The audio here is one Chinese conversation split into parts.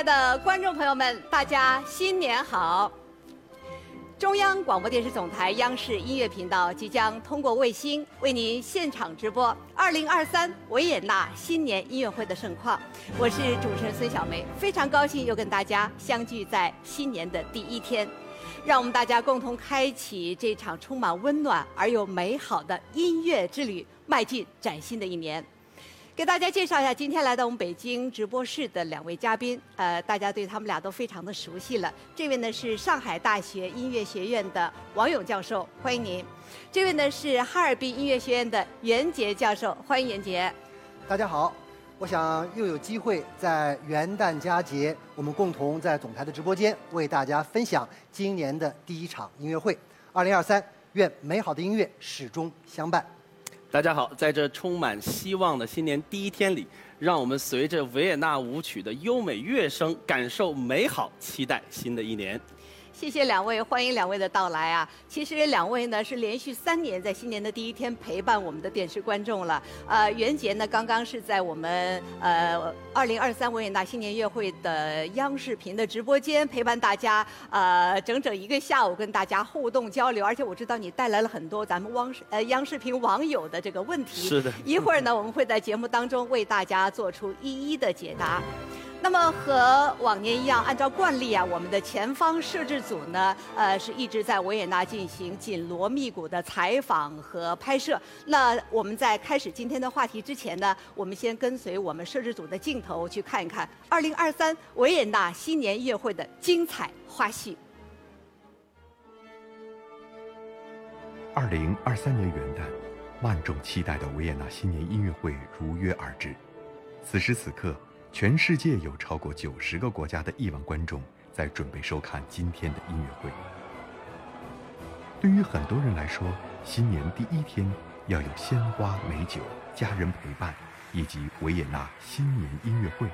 亲爱的观众朋友们，大家新年好！中央广播电视总台央视音乐频道即将通过卫星为您现场直播2023维也纳新年音乐会的盛况。我是主持人孙晓梅，非常高兴又跟大家相聚在新年的第一天，让我们大家共同开启这场充满温暖而又美好的音乐之旅，迈进崭新的一年。给大家介绍一下，今天来到我们北京直播室的两位嘉宾，呃，大家对他们俩都非常的熟悉了。这位呢是上海大学音乐学院的王勇教授，欢迎您；这位呢是哈尔滨音乐学院的袁杰教授，欢迎袁杰。大家好，我想又有机会在元旦佳节，我们共同在总台的直播间为大家分享今年的第一场音乐会。二零二三，愿美好的音乐始终相伴。大家好，在这充满希望的新年第一天里，让我们随着维也纳舞曲的优美乐声，感受美好，期待新的一年。谢谢两位，欢迎两位的到来啊！其实两位呢是连续三年在新年的第一天陪伴我们的电视观众了。呃，袁杰呢刚刚是在我们呃二零二三维也纳新年乐会的央视频的直播间陪伴大家，呃整整一个下午跟大家互动交流，而且我知道你带来了很多咱们汪视呃央视频网友的这个问题。是的。一会儿呢，我们会在节目当中为大家做出一一的解答。那么和往年一样，按照惯例啊，我们的前方摄制组呢，呃，是一直在维也纳进行紧锣密鼓的采访和拍摄。那我们在开始今天的话题之前呢，我们先跟随我们摄制组的镜头去看一看2023维也纳新年音乐会的精彩花絮。2023年元旦，万众期待的维也纳新年音乐会如约而至。此时此刻。全世界有超过九十个国家的亿万观众在准备收看今天的音乐会。对于很多人来说，新年第一天要有鲜花、美酒、家人陪伴，以及维也纳新年音乐会。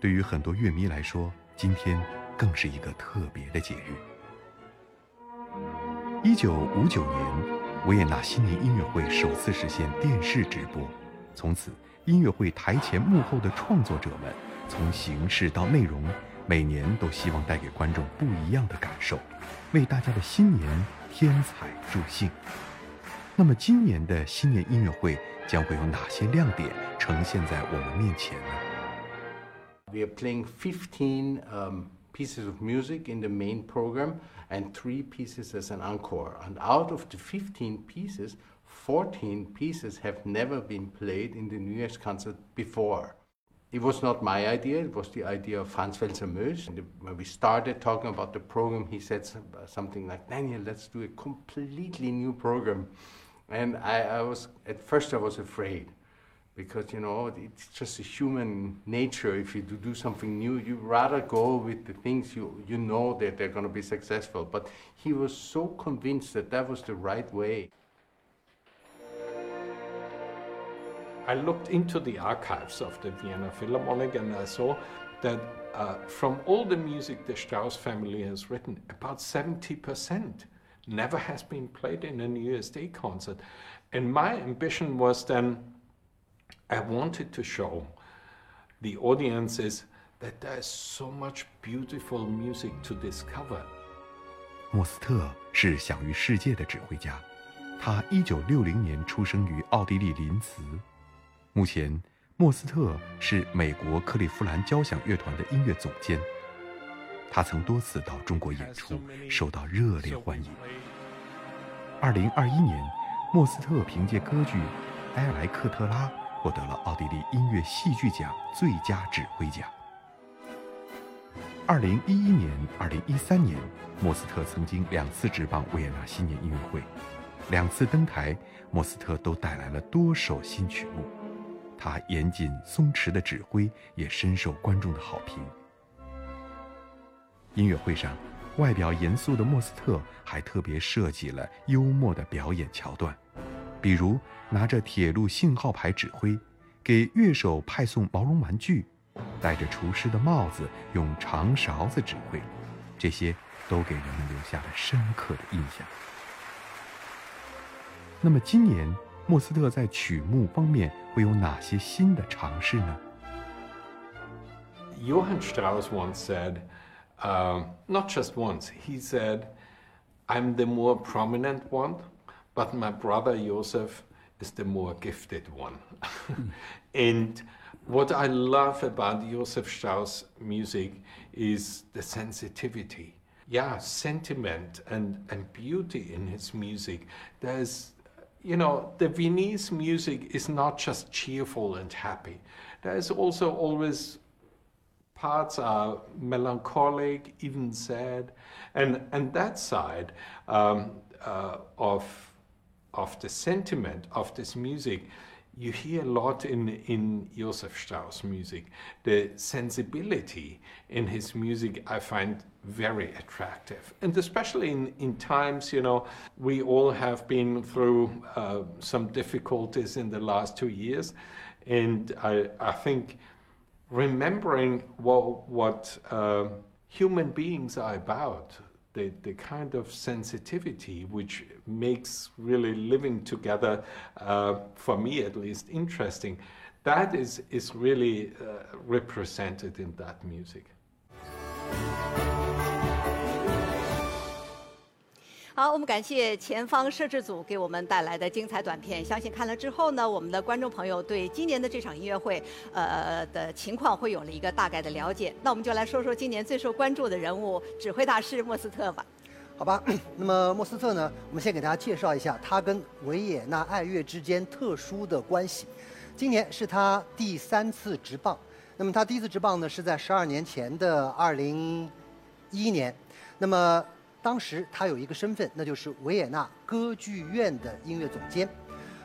对于很多乐迷来说，今天更是一个特别的节日。一九五九年，维也纳新年音乐会首次实现电视直播，从此。音乐会台前幕后的创作者们，从形式到内容，每年都希望带给观众不一样的感受，为大家的新年添彩助兴。那么，今年的新年音乐会将会有哪些亮点呈现在我们面前呢？We are playing fifteen um pieces of music in the main program and three pieces as an encore. And out of the fifteen pieces. 14 pieces have never been played in the New Year's concert before. It was not my idea, it was the idea of Franz Welser Mös. When we started talking about the program, he said something like, Daniel, let's do a completely new program. And I, I was, at first I was afraid because, you know, it's just a human nature. If you do, do something new, you rather go with the things you, you know that they're going to be successful. But he was so convinced that that was the right way. I looked into the archives of the Vienna Philharmonic and I saw that uh, from all the music the Strauss family has written, about 70% never has been played in a New Year's Day concert. And my ambition was then, I wanted to show the audiences that there's so much beautiful music to discover. 莫斯特是享誉世界的指挥家，他1960年出生于奥地利林茨。 目前，莫斯特是美国克利夫兰交响乐团的音乐总监。他曾多次到中国演出，受到热烈欢迎。二零二一年，莫斯特凭借歌剧《埃莱克特拉》获得了奥地利音乐戏剧奖最佳指挥奖。二零一一年、二零一三年，莫斯特曾经两次执棒维也纳新年音乐会，两次登台，莫斯特都带来了多首新曲目。他严谨松弛的指挥也深受观众的好评。音乐会上，外表严肃的莫斯特还特别设计了幽默的表演桥段，比如拿着铁路信号牌指挥，给乐手派送毛绒玩具，戴着厨师的帽子，用长勺子指挥，这些都给人们留下了深刻的印象。那么今年？莫斯特在曲目方面会有哪些新的尝试呢？ Johann Strauss once said, um, not just once, he said, I'm the more prominent one, but my brother Joseph is the more gifted one. and what I love about Joseph Strauss music is the sensitivity. Yeah, sentiment and, and beauty in his music. There's, you know, the Viennese music is not just cheerful and happy. There's also always parts are melancholic, even sad, and and that side um, uh, of of the sentiment of this music, you hear a lot in in Joseph Strauss music. The sensibility in his music I find very attractive, and especially in in times you know we all have been through uh, some difficulties in the last two years, and I I think remembering what, what uh, human beings are about, the, the kind of sensitivity which makes really living together, uh, for me at least, interesting, that is, is really uh, represented in that music. 好，我们感谢前方摄制组给我们带来的精彩短片。相信看了之后呢，我们的观众朋友对今年的这场音乐会，呃的情况会有了一个大概的了解。那我们就来说说今年最受关注的人物——指挥大师莫斯特吧。好吧，那么莫斯特呢，我们先给大家介绍一下他跟维也纳爱乐之间特殊的关系。今年是他第三次执棒，那么他第一次执棒呢是在十二年前的二零一一年，那么。当时他有一个身份，那就是维也纳歌剧院的音乐总监。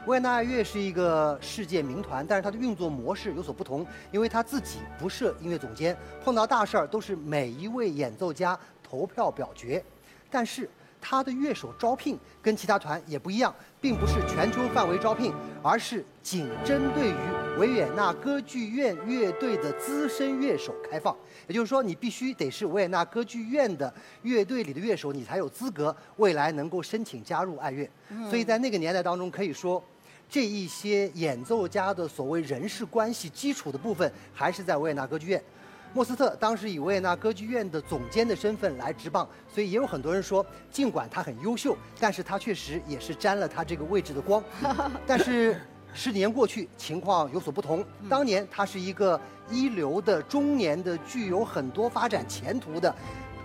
维也纳爱乐是一个世界名团，但是它的运作模式有所不同，因为他自己不设音乐总监，碰到大事儿都是每一位演奏家投票表决。但是他的乐手招聘跟其他团也不一样，并不是全球范围招聘，而是仅针对于维也纳歌剧院乐队的资深乐手开放。也就是说，你必须得是维也纳歌剧院的乐队里的乐手，你才有资格未来能够申请加入爱乐。所以在那个年代当中，可以说，这一些演奏家的所谓人事关系基础的部分，还是在维也纳歌剧院。莫斯特当时以维也纳歌剧院的总监的身份来执棒，所以也有很多人说，尽管他很优秀，但是他确实也是沾了他这个位置的光。但是十几年过去，情况有所不同。当年他是一个一流的中年的、具有很多发展前途的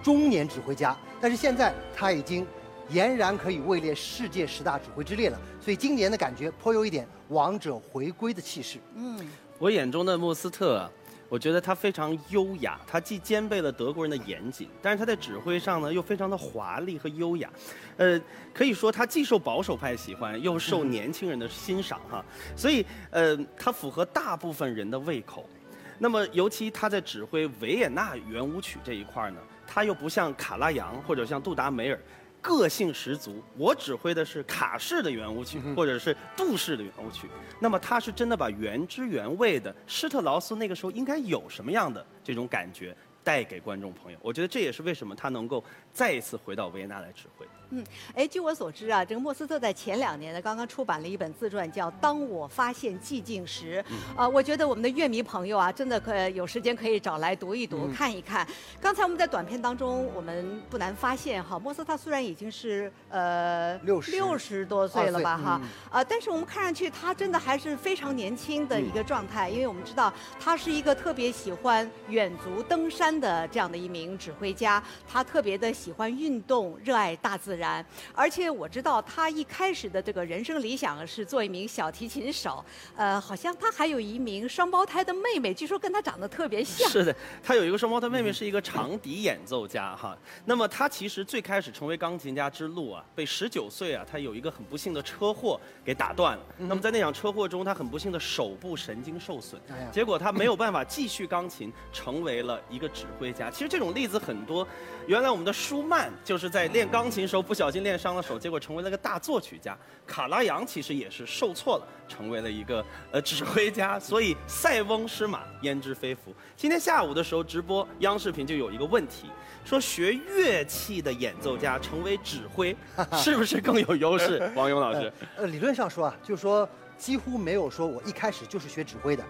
中年指挥家，但是现在他已经俨然可以位列世界十大指挥之列了。所以今年的感觉颇有一点王者回归的气势。嗯，我眼中的莫斯特。我觉得他非常优雅，他既兼备了德国人的严谨，但是他在指挥上呢又非常的华丽和优雅，呃，可以说他既受保守派喜欢，又受年轻人的欣赏哈，所以呃，他符合大部分人的胃口。那么尤其他在指挥维也纳圆舞曲这一块呢，他又不像卡拉扬或者像杜达梅尔。个性十足，我指挥的是卡式的圆舞曲，或者是杜式的圆舞曲。那么他是真的把原汁原味的施特劳斯那个时候应该有什么样的这种感觉带给观众朋友。我觉得这也是为什么他能够再一次回到维也纳来指挥。嗯，哎，据我所知啊，这个莫斯特在前两年呢，刚刚出版了一本自传，叫《当我发现寂静时》。啊，我觉得我们的乐迷朋友啊，真的可有时间可以找来读一读、看一看。刚才我们在短片当中，我们不难发现哈，莫斯特虽然已经是呃六十六十多岁了吧哈，啊，但是我们看上去他真的还是非常年轻的一个状态，因为我们知道他是一个特别喜欢远足登山的这样的一名指挥家，他特别的喜欢运动，热爱大自然。然，而且我知道他一开始的这个人生理想是做一名小提琴手，呃，好像他还有一名双胞胎的妹妹，据说跟他长得特别像。是的，他有一个双胞胎妹妹，是一个长笛演奏家哈。那么他其实最开始成为钢琴家之路啊，被十九岁啊，他有一个很不幸的车祸给打断了。那么在那场车祸中，他很不幸的手部神经受损，结果他没有办法继续钢琴，成为了一个指挥家。其实这种例子很多。原来我们的舒曼就是在练钢琴时候不小心练伤了手，结果成为了个大作曲家。卡拉扬其实也是受挫了，成为了一个呃 指挥家。所以塞翁失马焉知非福。今天下午的时候直播央视频就有一个问题，说学乐器的演奏家成为指挥，是不是更有优势？王勇老师，呃，理论上说啊，就是说几乎没有说我一开始就是学指挥的。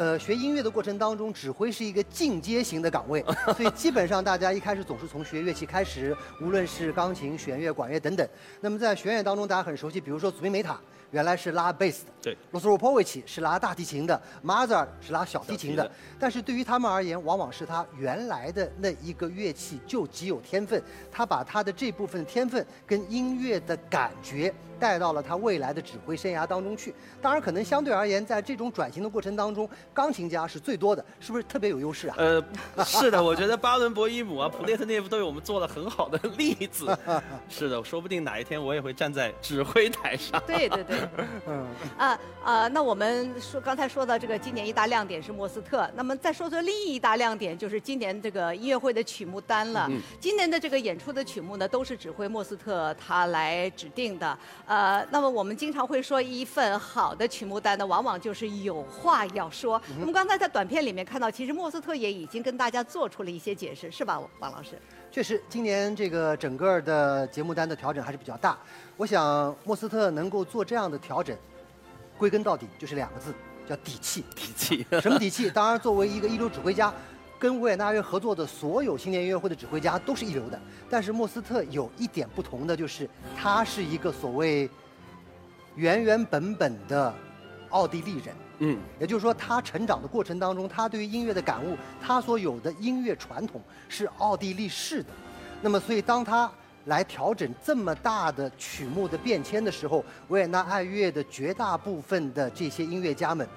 呃，学音乐的过程当中，指挥是一个进阶型的岗位，所以基本上大家一开始总是从学乐器开始，无论是钢琴、弦乐、管乐等等。那么在弦乐当中，大家很熟悉，比如说祖宾梅塔原来是拉贝斯的，对罗斯罗波维奇是拉大提琴的，马扎尔是拉小提琴的。但是对于他们而言，往往是他原来的那一个乐器就极有天分，他把他的这部分天分跟音乐的感觉带到了他未来的指挥生涯当中去。当然，可能相对而言，在这种转型的过程当中，钢琴家是最多的，是不是特别有优势啊？呃，是的，我觉得巴伦博伊姆啊、普列特涅夫都有我们做了很好的例子。是的，说不定哪一天我也会站在指挥台上。对对对，嗯，啊啊，那我们说刚才说到这个今年一大亮点是莫斯特，那么再说说另一大亮点就是今年这个音乐会的曲目单了。嗯今年的这个演出的曲目呢，都是指挥莫斯特他来指定的。呃，那么我们经常会说一份好的曲目单呢，往往就是有话要说。我们刚才在短片里面看到，其实莫斯特也已经跟大家做出了一些解释，是吧，王老师？确实，今年这个整个的节目单的调整还是比较大。我想莫斯特能够做这样的调整，归根到底就是两个字，叫底气。底气。什么底气？当然，作为一个一流指挥家，跟维也纳乐合作的所有新年音乐会的指挥家都是一流的。但是莫斯特有一点不同的，就是他是一个所谓原原本本的奥地利人。嗯，也就是说，他成长的过程当中，他对于音乐的感悟，他所有的音乐传统是奥地利式的。那么，所以当他来调整这么大的曲目的变迁的时候，维也纳爱乐的绝大部分的这些音乐家们，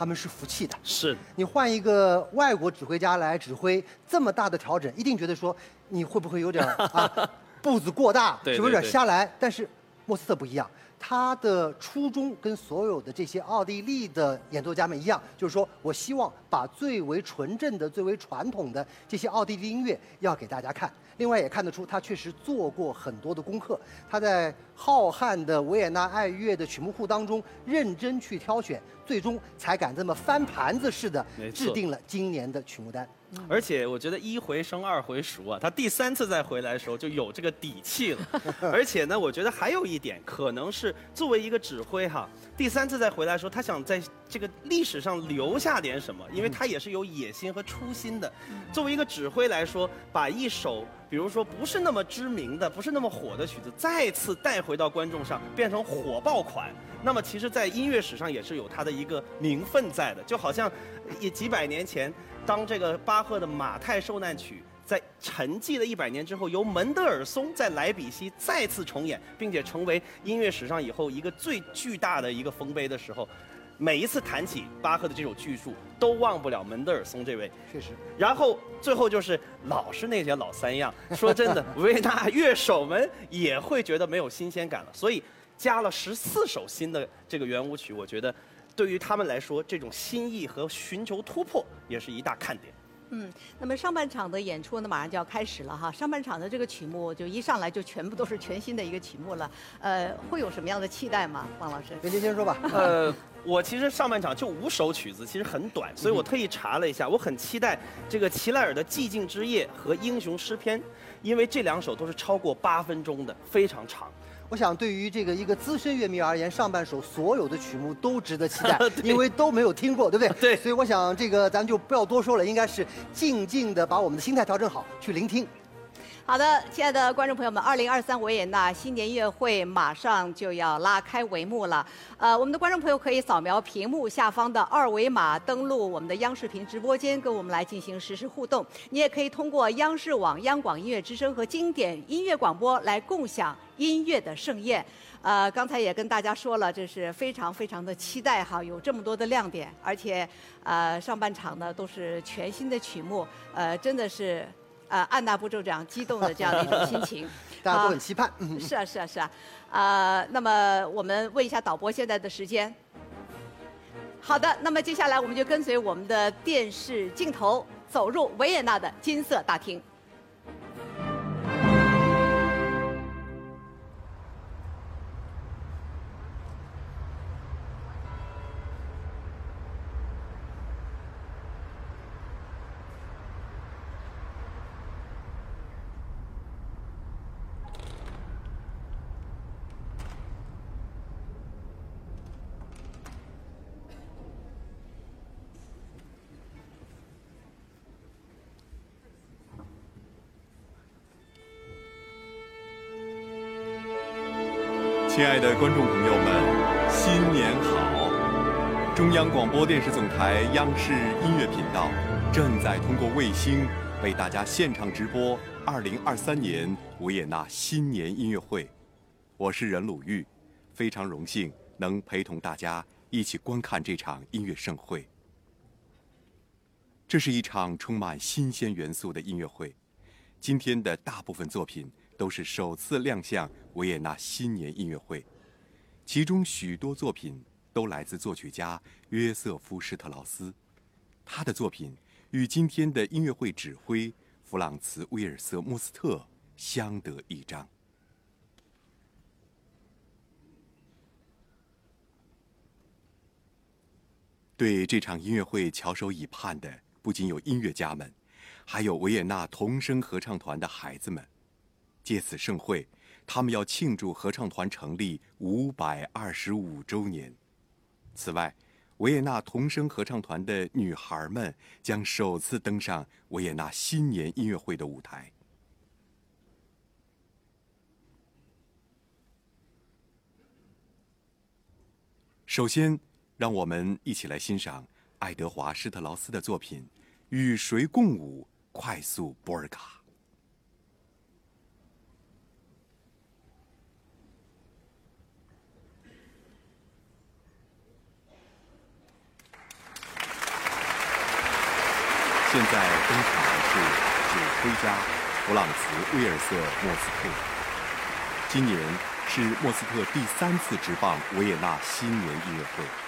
他们是服气的。是。你换一个外国指挥家来指挥这么大的调整，一定觉得说你会不会有点 啊步子过大，对是不是有点瞎来？但是莫斯特不一样，他的初衷跟所有的这些奥地利的演奏家们一样，就是说我希望把最为纯正的、最为传统的这些奥地利音乐要给大家看。另外也看得出，他确实做过很多的功课。他在浩瀚的维也纳爱乐的曲目库当中认真去挑选，最终才敢这么翻盘子似的制定了今年的曲目单。而且我觉得一回生二回熟啊，他第三次再回来的时候就有这个底气了。而且呢，我觉得还有一点，可能是作为一个指挥哈，第三次再回来的时候，他想在这个历史上留下点什么，因为他也是有野心和初心的。作为一个指挥来说，把一首比如说不是那么知名的、不是那么火的曲子，再次带回到观众上，变成火爆款。那么其实，在音乐史上也是有它的一个名分在的，就好像也几百年前，当这个巴赫的《马太受难曲》在沉寂了一百年之后，由门德尔松在莱比锡再次重演，并且成为音乐史上以后一个最巨大的一个丰碑的时候，每一次谈起巴赫的这首巨著，都忘不了门德尔松这位。确实，然后最后就是老是那些老三样。说真的，维也纳乐手们也会觉得没有新鲜感了，所以加了十四首新的这个圆舞曲，我觉得对于他们来说，这种新意和寻求突破也是一大看点。嗯，那么上半场的演出呢，马上就要开始了哈。上半场的这个曲目就一上来就全部都是全新的一个曲目了，呃，会有什么样的期待吗，王老师？袁杰先说吧。呃，我其实上半场就五首曲子，其实很短，所以我特意查了一下，我很期待这个齐莱尔的《寂静之夜》和《英雄诗篇》，因为这两首都是超过八分钟的，非常长。我想，对于这个一个资深乐迷而言，上半首所有的曲目都值得期待，因为都没有听过，对不对？对所以我想，这个咱就不要多说了，应该是静静的把我们的心态调整好，去聆听。好的，亲爱的观众朋友们，二零二三维也纳新年音乐会马上就要拉开帷幕了。呃，我们的观众朋友可以扫描屏幕下方的二维码，登录我们的央视频直播间，跟我们来进行实时互动。你也可以通过央视网、央广音乐之声和经典音乐广播来共享音乐的盛宴。呃，刚才也跟大家说了，这是非常非常的期待哈，有这么多的亮点，而且呃上半场呢都是全新的曲目，呃真的是呃按捺不住这样激动的这样的一种心情。大家都啊很期盼。嗯 是啊，是啊，是啊，呃，那么我们问一下导播现在的时间。好的，那么接下来我们就跟随我们的电视镜头走入维也纳的金色大厅。亲爱的观众朋友们，新年好！中央广播电视总台央视音乐频道正在通过卫星为大家现场直播2023年维也纳新年音乐会。我是任鲁豫，非常荣幸能陪同大家一起观看这场音乐盛会。这是一场充满新鲜元素的音乐会。今天的大部分作品都是首次亮相维也纳新年音乐会，其中许多作品都来自作曲家约瑟夫施特劳斯。他的作品与今天的音乐会指挥弗朗茨威尔瑟莫斯特相得益彰。对这场音乐会翘首以盼的。不仅有音乐家们，还有维也纳童声合唱团的孩子们。借此盛会，他们要庆祝合唱团成立五百二十五周年。此外，维也纳童声合唱团的女孩们将首次登上维也纳新年音乐会的舞台。首先，让我们一起来欣赏。爱德华施特劳斯的作品《与谁共舞》快速波尔卡。现在登场的是指挥家弗朗茨·威尔瑟莫斯特。今年是莫斯特第三次执棒维也纳新年音乐会。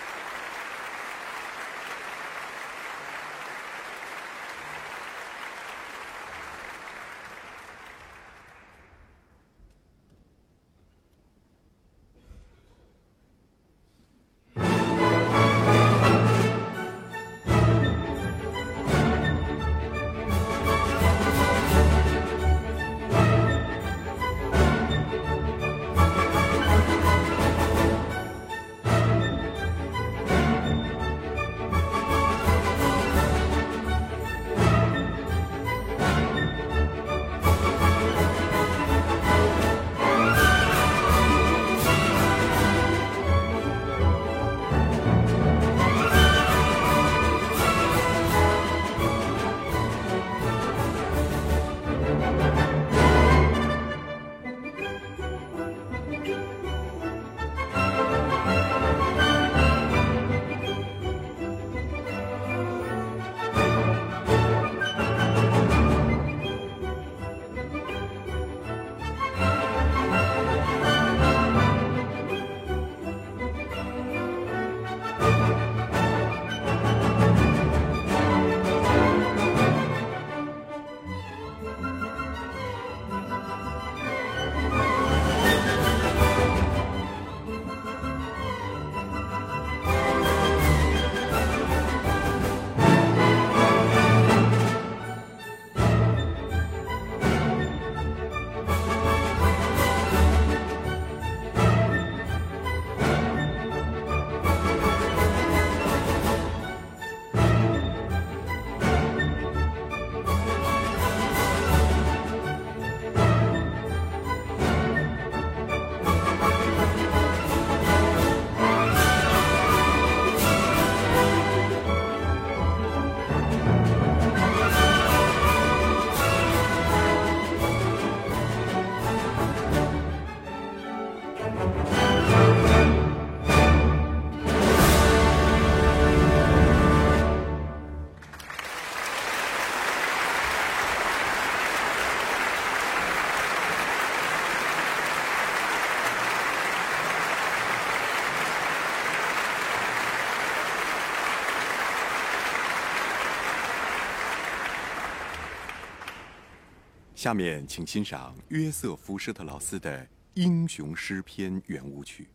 下面，请欣赏约瑟夫施特劳斯的《英雄诗篇》圆舞曲。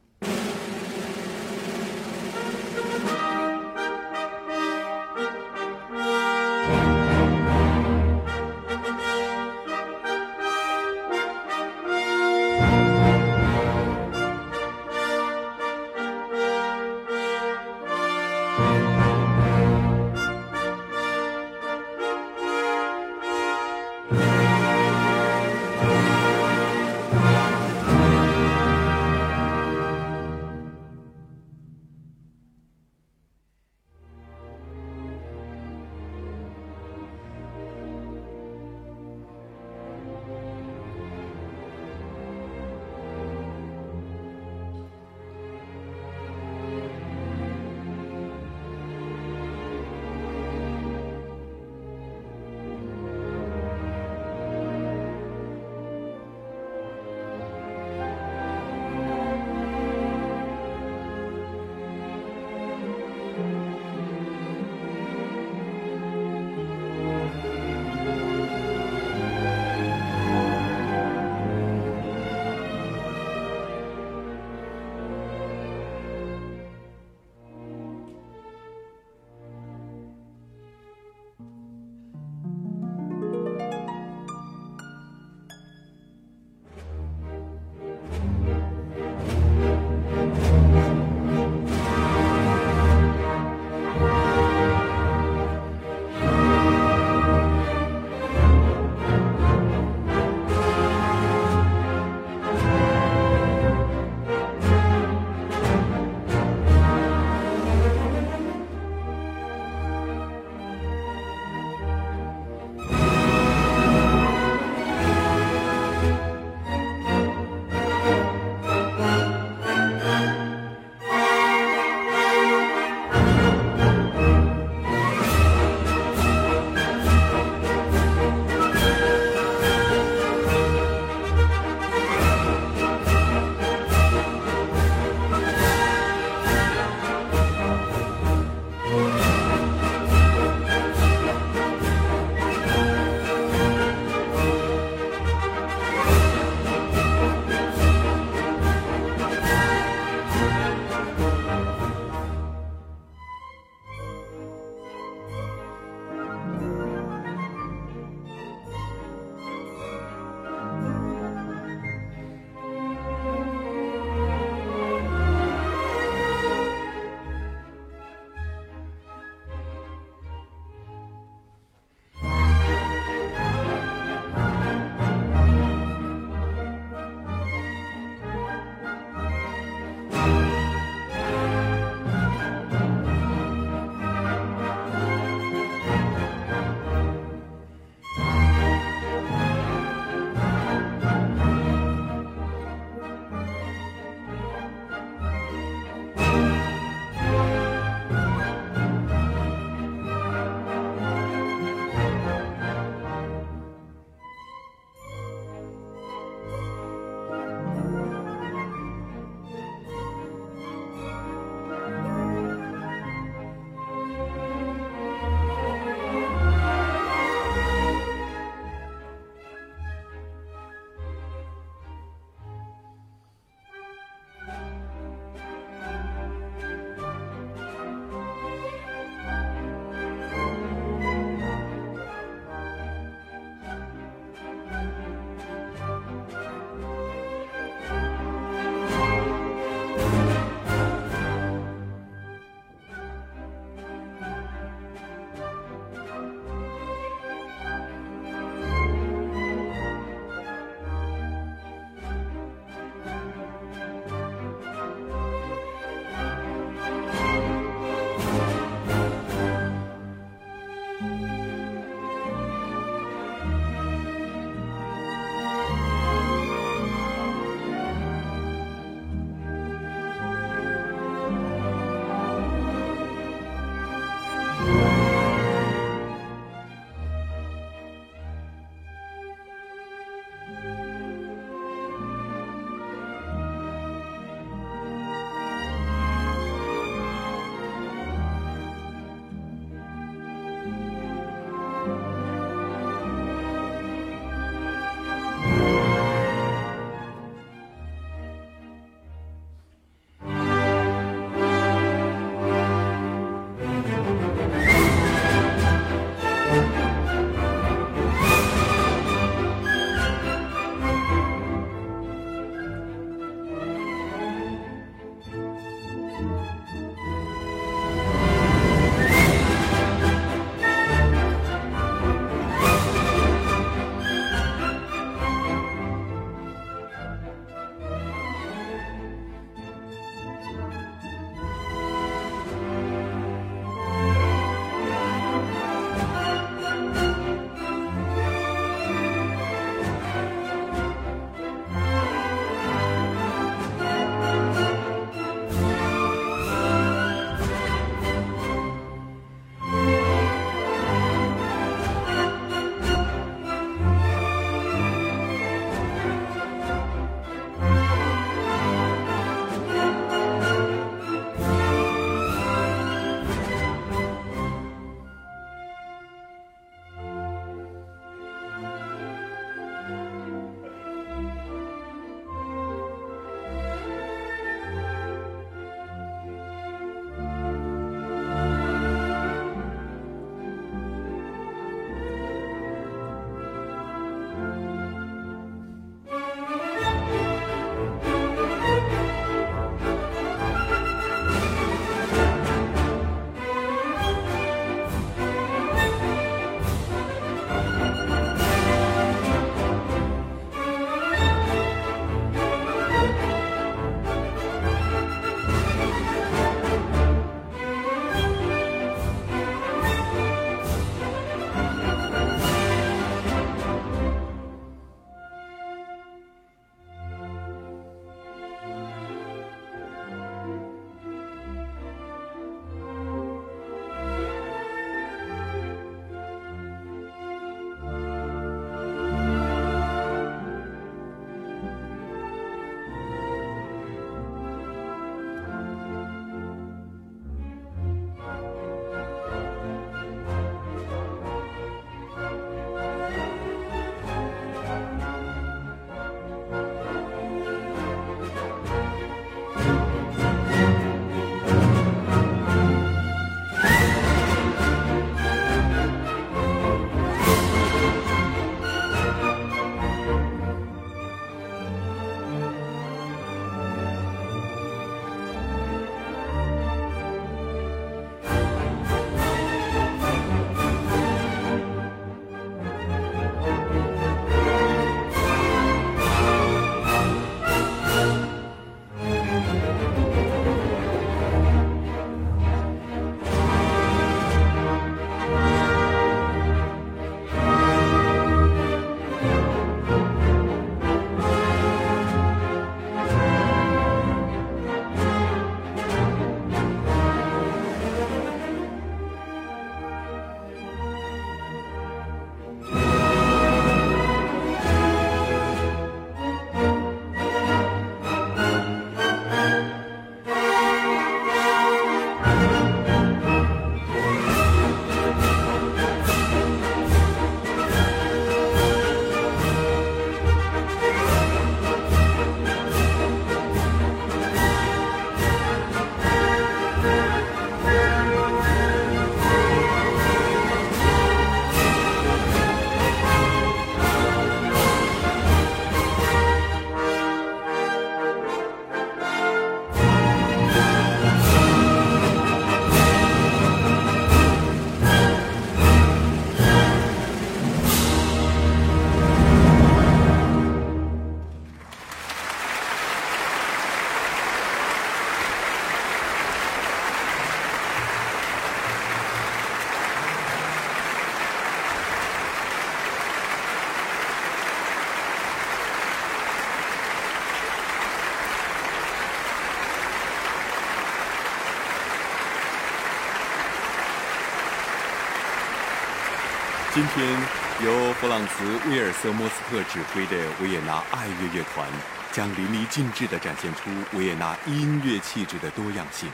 今天由弗朗茨·威尔瑟莫斯特指挥的维也纳爱乐乐团，将淋漓尽致地展现出维也纳音乐气质的多样性。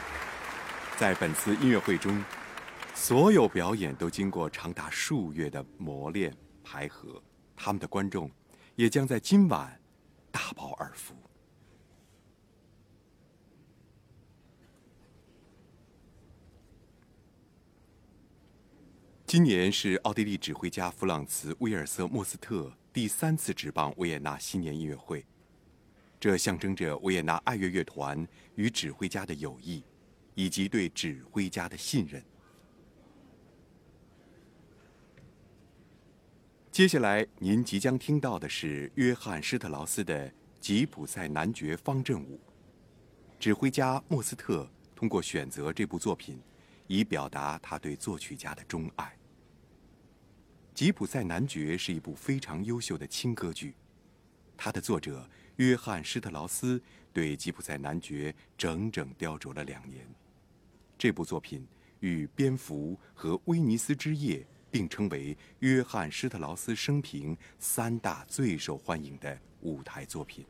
在本次音乐会中，所有表演都经过长达数月的磨练排合，他们的观众也将在今晚大饱耳福。今年是奥地利指挥家弗朗茨·威尔瑟莫斯特第三次执棒维也纳新年音乐会，这象征着维也纳爱乐乐团与指挥家的友谊，以及对指挥家的信任。接下来您即将听到的是约翰施特劳斯的《吉普赛男爵方阵舞》，指挥家莫斯特通过选择这部作品，以表达他对作曲家的钟爱。《吉普赛男爵》是一部非常优秀的轻歌剧，它的作者约翰施特劳斯对《吉普赛男爵》整整雕琢了两年。这部作品与《蝙蝠》和《威尼斯之夜》并称为约翰施特劳斯生平三大最受欢迎的舞台作品。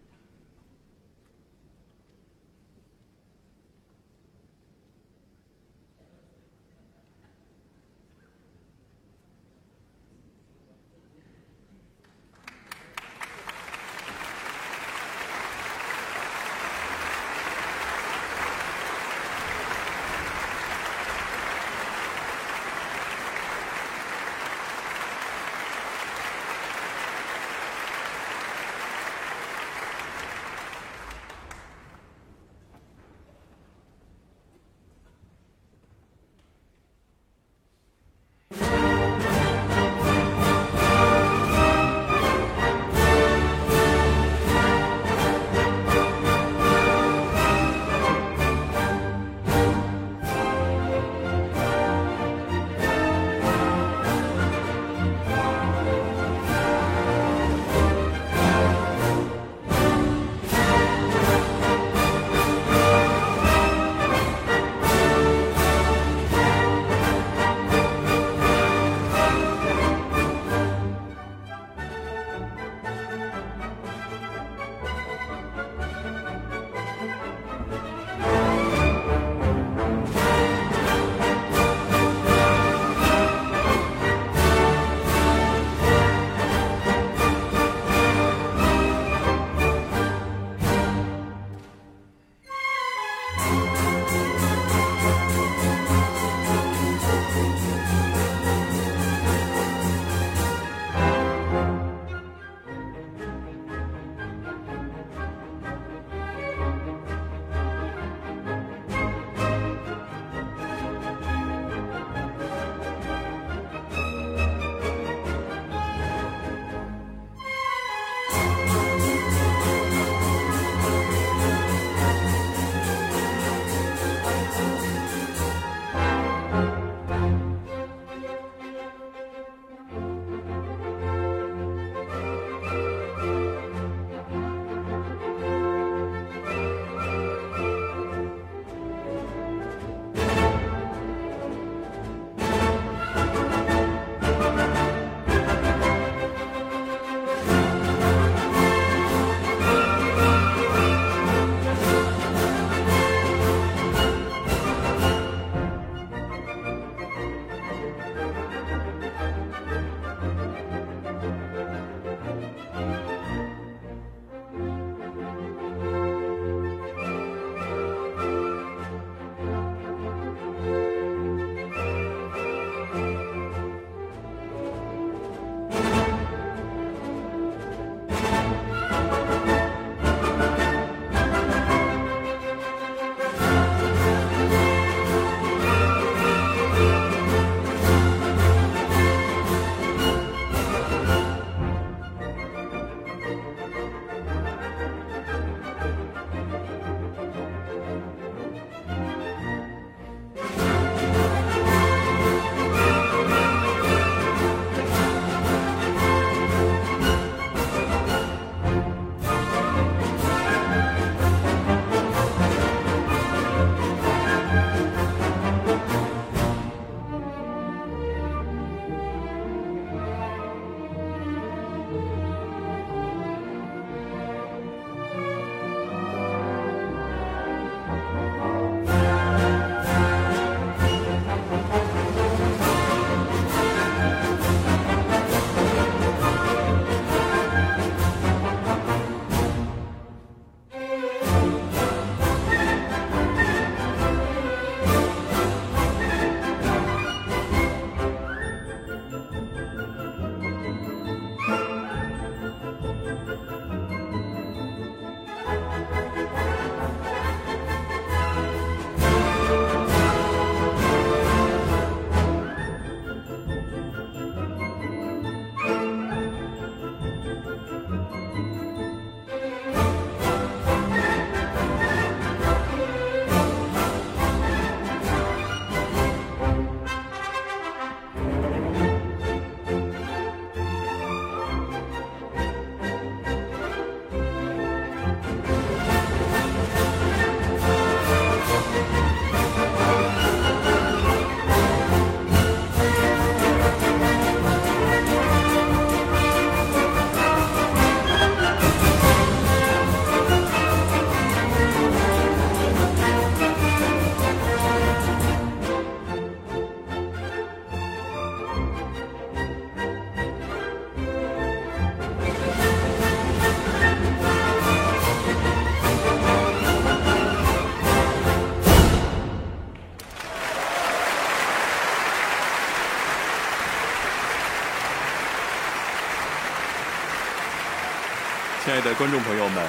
的观众朋友们，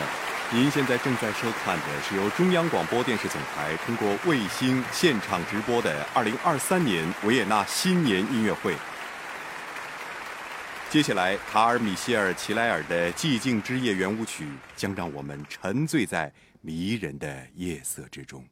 您现在正在收看的是由中央广播电视总台通过卫星现场直播的2023年维也纳新年音乐会。接下来，卡尔·米歇尔·齐莱尔的《寂静之夜》圆舞曲将让我们沉醉在迷人的夜色之中。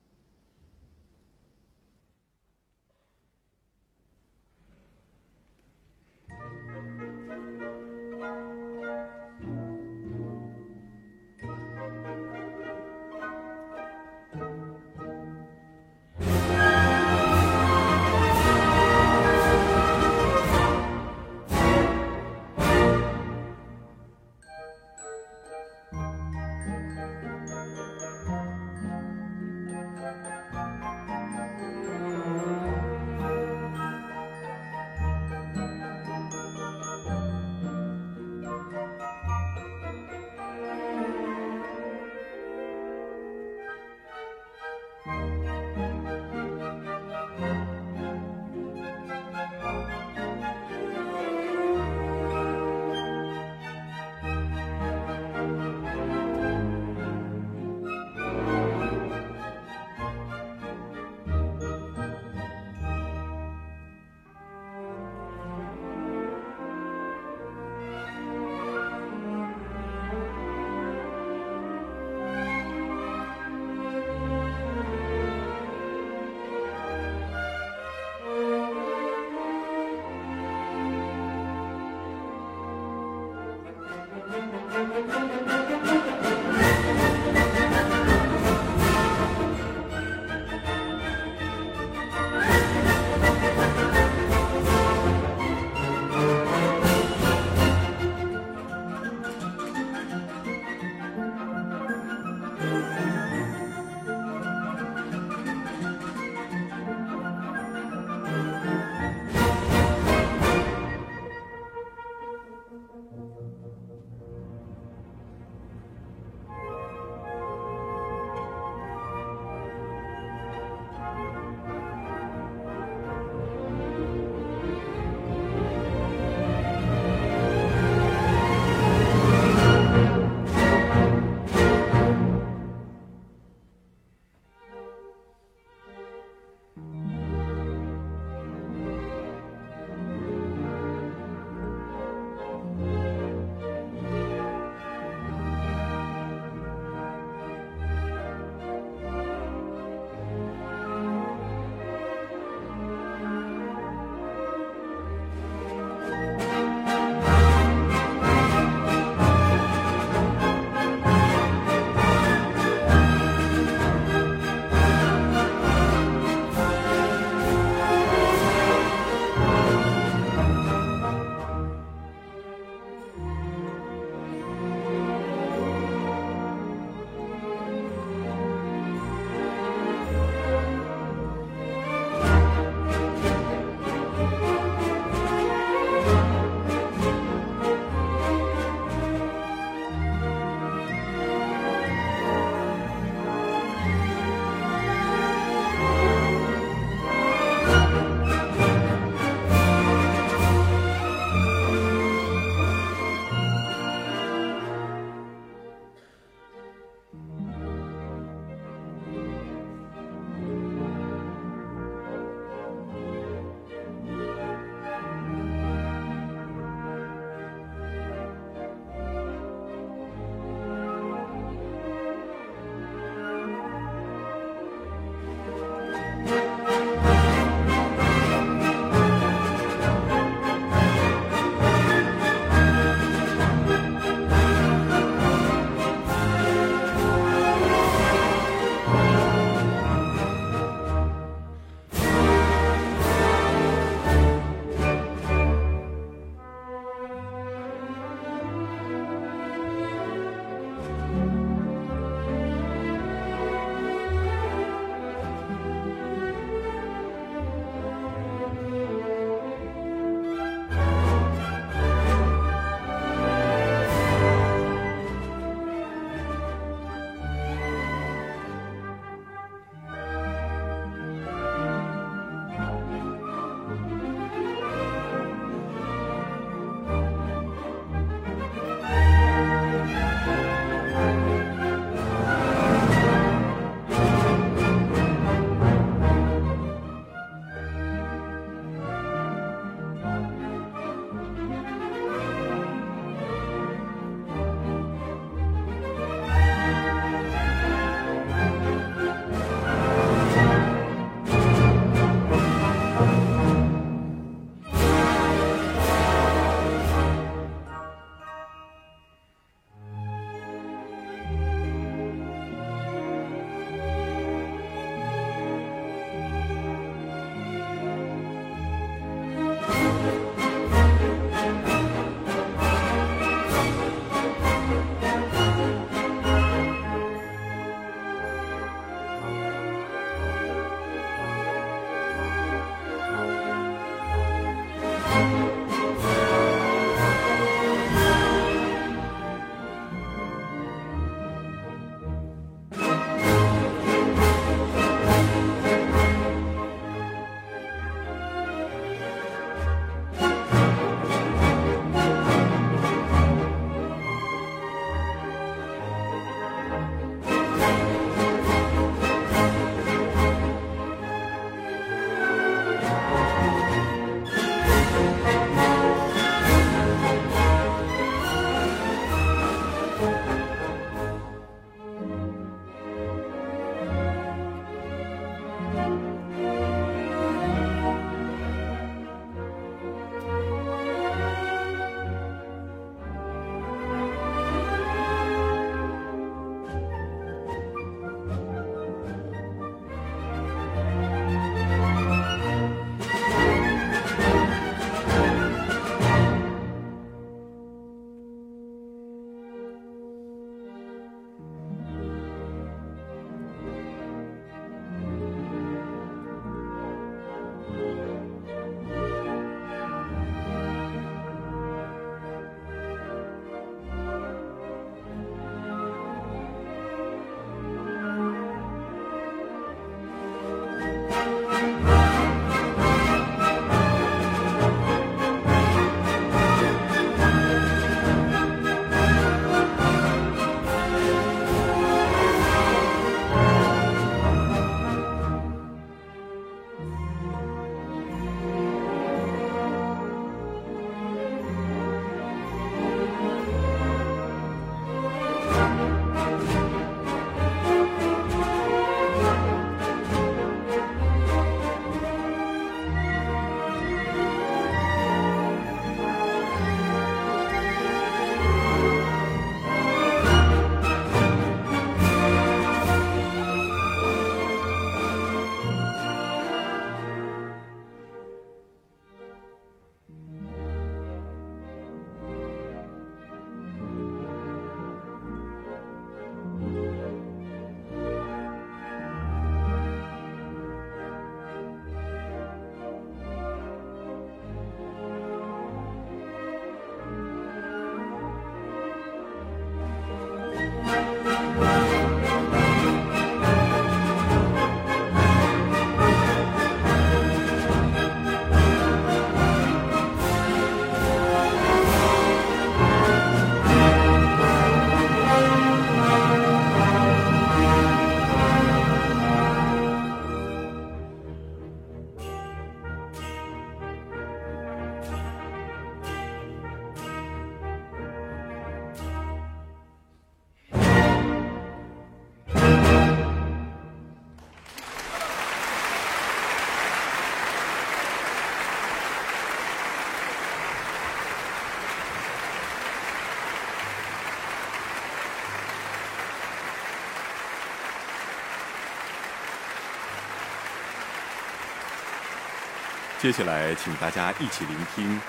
接下来，请大家一起聆听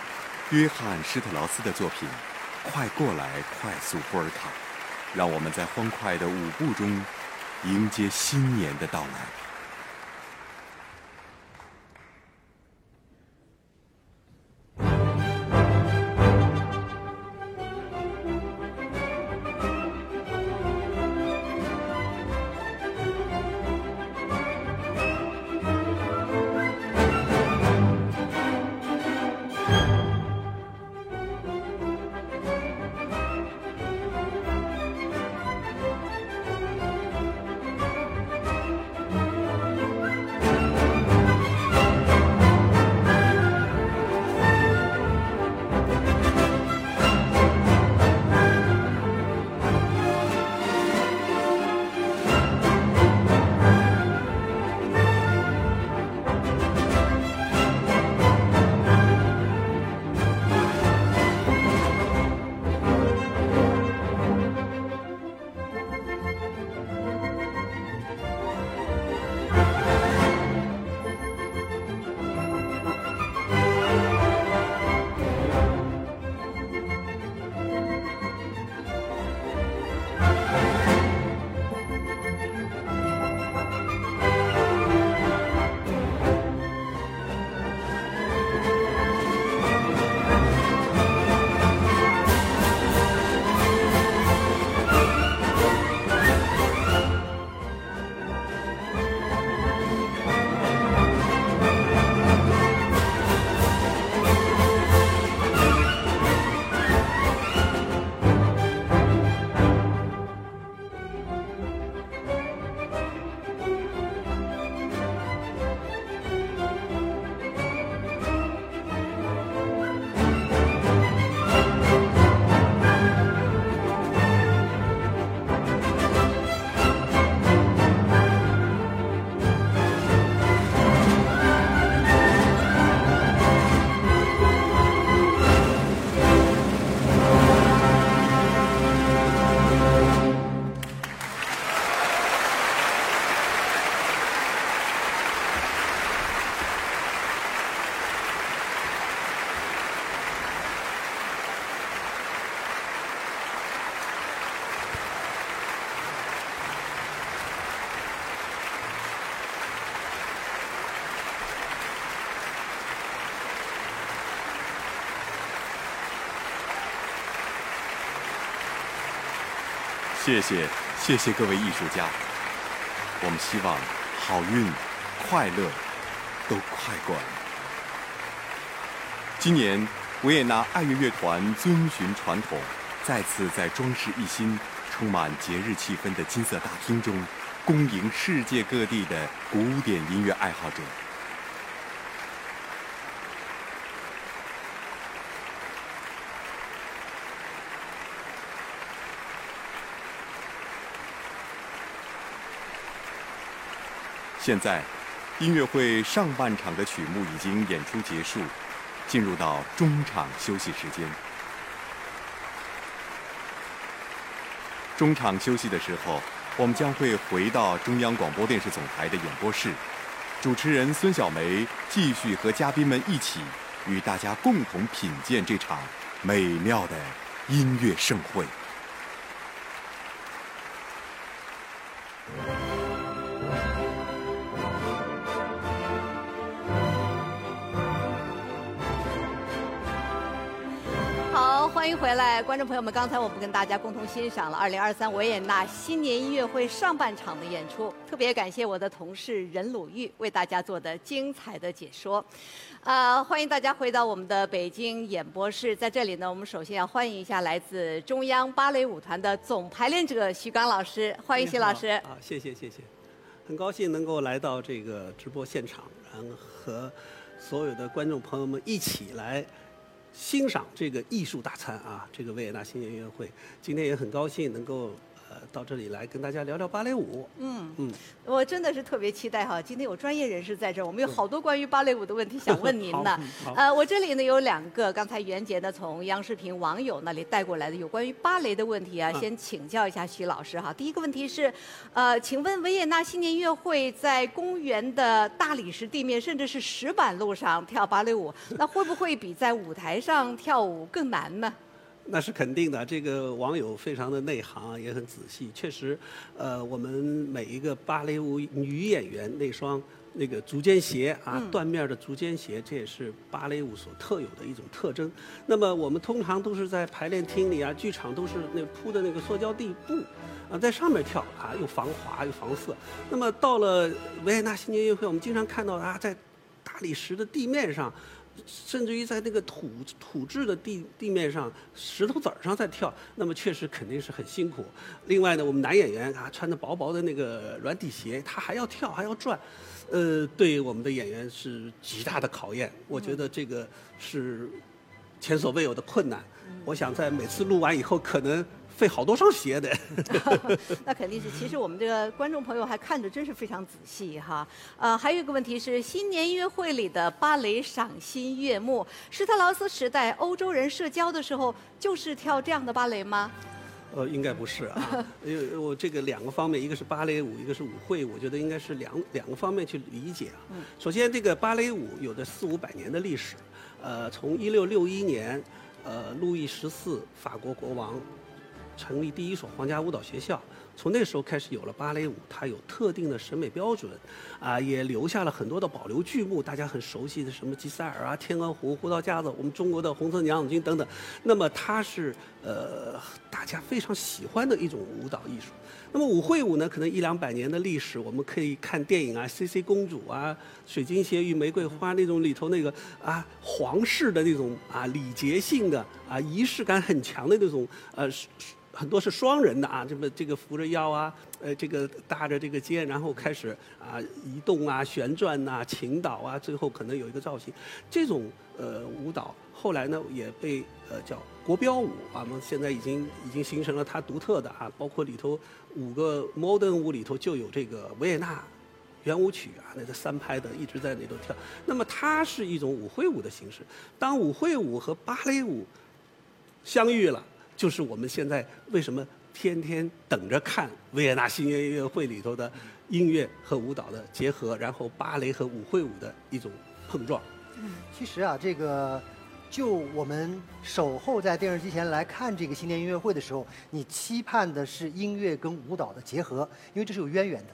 约翰施特劳斯的作品《快过来，快速波尔卡》，让我们在欢快的舞步中迎接新年的到来。谢谢，谢谢各位艺术家。我们希望好运、快乐都快过来。今年维也纳爱乐乐团遵循传统，再次在装饰一新、充满节日气氛的金色大厅中，恭迎世界各地的古典音乐爱好者。现在，音乐会上半场的曲目已经演出结束，进入到中场休息时间。中场休息的时候，我们将会回到中央广播电视总台的演播室，主持人孙晓梅继续和嘉宾们一起，与大家共同品鉴这场美妙的音乐盛会。来，观众朋友们！刚才我们跟大家共同欣赏了2023维也纳新年音乐会上半场的演出，特别感谢我的同事任鲁豫为大家做的精彩的解说。呃，欢迎大家回到我们的北京演播室，在这里呢，我们首先要欢迎一下来自中央芭蕾舞团的总排练者徐刚老师，欢迎徐老师。啊，谢谢谢谢，很高兴能够来到这个直播现场，然后和所有的观众朋友们一起来。欣赏这个艺术大餐啊，这个维也纳新年音乐会，今天也很高兴能够到这里来跟大家聊聊芭蕾舞。嗯嗯，我真的是特别期待哈，今天有专业人士在这儿，我们有好多关于芭蕾舞的问题想问您呢 呃，我这里呢有两个，刚才袁杰呢从央视频网友那里带过来的有关于芭蕾的问题啊，嗯先请教一下徐老师哈。第一个问题是，呃，请问维也纳新年音乐会在公园的大理石地面甚至是石板路上跳芭蕾舞，那会不会比在舞台上跳舞更难呢？那是肯定的，这个网友非常的内行，也很仔细。确实，呃，我们每一个芭蕾舞女演员那双那个足尖鞋啊，缎面的足尖鞋，这也是芭蕾舞所特有的一种特征。那么我们通常都是在排练厅里啊，剧场都是那铺的那个塑胶地布，啊，在上面跳啊，又防滑又防涩。那么到了维也纳新年音乐会，我们经常看到啊，在大理石的地面上。甚至于在那个土土质的地地面上、石头子儿上在跳，那么确实肯定是很辛苦。另外呢，我们男演员啊，穿着薄薄的那个软底鞋，他还要跳还要转，呃，对我们的演员是极大的考验。我觉得这个是前所未有的困难。我想在每次录完以后，可能费好多双鞋的。那肯定是，其实我们这个观众朋友还看着真是非常仔细哈。呃，还有一个问题是，新年音乐会里的芭蕾赏心悦目，施特劳斯时代欧洲人社交的时候就是跳这样的芭蕾吗？呃，应该不是啊，因为我这个两个方面，一个是芭蕾舞，一个是舞会，我觉得应该是两两个方面去理解啊。首先，这个芭蕾舞有着四五百年的历史，呃，从一六六一年，呃，路易十四法国国王成立第一所皇家舞蹈学校，从那时候开始有了芭蕾舞，它有特定的审美标准，啊，也留下了很多的保留剧目，大家很熟悉的什么吉赛尔啊、天鹅湖、胡桃夹子，我们中国的红色娘子军等等。那么它是呃大家非常喜欢的一种舞蹈艺术。那么舞会舞呢，可能一两百年的历史，我们可以看电影啊，《C C 公主》啊，《水晶鞋与玫瑰花》那种里头那个啊皇室的那种啊礼节性的啊仪式感很强的那种呃。很多是双人的啊，这么这个扶着腰啊，呃，这个搭着这个肩，然后开始啊移动啊、旋转呐、倾倒啊，最后可能有一个造型。这种呃舞蹈后来呢也被呃叫国标舞啊，我们现在已经已经形成了它独特的啊，包括里头五个 modern 舞里头就有这个维也纳圆舞曲啊，那个三拍的一直在里头跳。那么它是一种舞会舞的形式。当舞会舞和芭蕾舞相遇了。就是我们现在为什么天天等着看维也纳新年音乐会里头的音乐和舞蹈的结合，然后芭蕾和舞会舞的一种碰撞。嗯其实啊，这个就我们守候在电视机前来看这个新年音乐会的时候，你期盼的是音乐跟舞蹈的结合，因为这是有渊源的。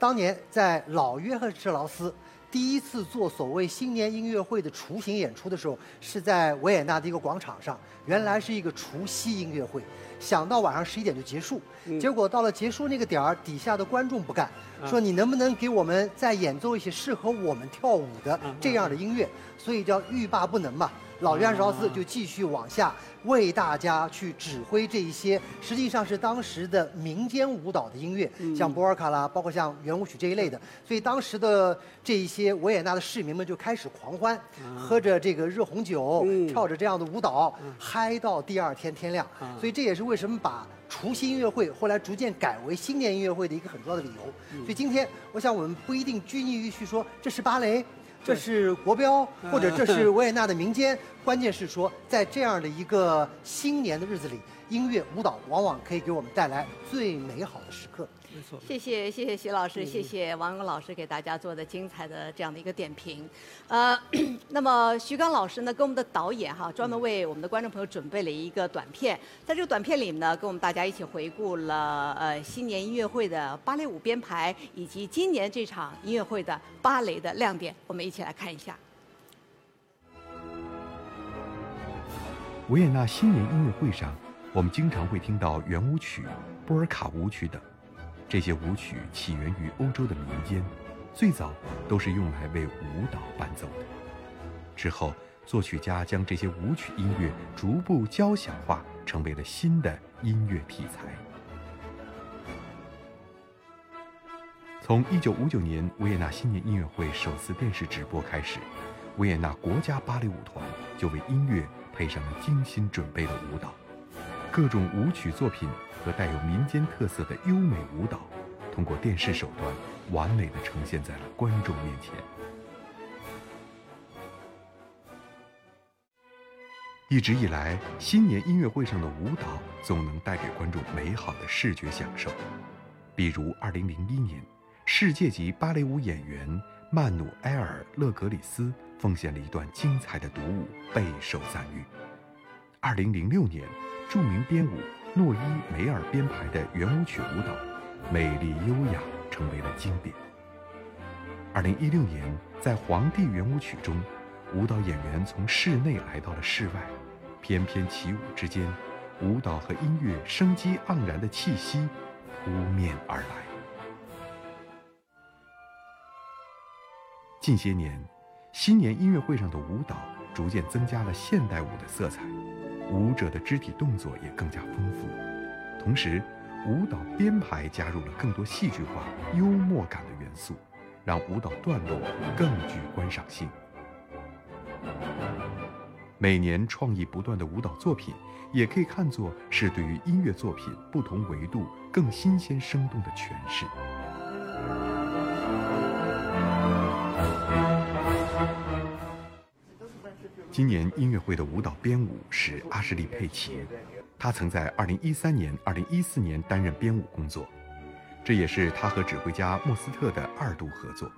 当年在老约翰施劳斯第一次做所谓新年音乐会的雏形演出的时候，是在维也纳的一个广场上，原来是一个除夕音乐会，想到晚上十一点就结束，结果到了结束那个点儿，底下的观众不干，说你能不能给我们再演奏一些适合我们跳舞的这样的音乐，所以叫欲罢不能嘛。老约翰施劳斯就继续往下为大家去指挥这一些，实际上是当时的民间舞蹈的音乐，像波尔卡啦，包括像圆舞曲这一类的。所以当时的这一些维也纳的市民们就开始狂欢，喝着这个热红酒，跳着这样的舞蹈，嗨到第二天天亮。所以这也是为什么把除夕音乐会后来逐渐改为新年音乐会的一个很重要的理由。所以今天，我想我们不一定拘泥于去说这是芭蕾。这是国标，或者这是维也纳的民间。关键是说，在这样的一个新年的日子里，音乐舞蹈往往可以给我们带来最美好的时刻。没错。谢谢谢谢徐老师，谢谢王勇老师给大家做的精彩的这样的一个点评。呃，那么徐刚老师呢，跟我们的导演哈，专门为我们的观众朋友准备了一个短片，在这个短片里呢，跟我们大家一起回顾了呃新年音乐会的芭蕾舞编排，以及今年这场音乐会的芭蕾的亮点，我们一起来看一下。维也纳新年音乐会上，我们经常会听到圆舞曲、波尔卡舞曲等。这些舞曲起源于欧洲的民间，最早都是用来为舞蹈伴奏的。之后，作曲家将这些舞曲音乐逐步交响化，成为了新的音乐题材。从1959年维也纳新年音乐会首次电视直播开始，维也纳国家芭蕾舞团就为音乐配上了精心准备的舞蹈。各种舞曲作品和带有民间特色的优美舞蹈，通过电视手段完美的呈现在了观众面前。一直以来，新年音乐会上的舞蹈总能带给观众美好的视觉享受。比如，2001年，世界级芭蕾舞演员曼努埃尔·勒格里斯奉献了一段精彩的独舞，备受赞誉。2006年，著名编舞诺伊·梅尔编排的圆舞曲舞蹈，美丽优雅，成为了经典。2016年，在《皇帝圆舞曲》中，舞蹈演员从室内来到了室外。翩翩起舞之间，舞蹈和音乐生机盎然的气息扑面而来。近些年，新年音乐会上的舞蹈逐渐增加了现代舞的色彩，舞者的肢体动作也更加丰富。同时，舞蹈编排加入了更多戏剧化、幽默感的元素，让舞蹈段落更具观赏性。每年创意不断的舞蹈作品，也可以看作是对于音乐作品不同维度更新鲜生动的诠释。今年音乐会的舞蹈编舞是阿什利·佩奇，他曾在2013年、2014年担任编舞工作，这也是他和指挥家莫斯特的二度合作。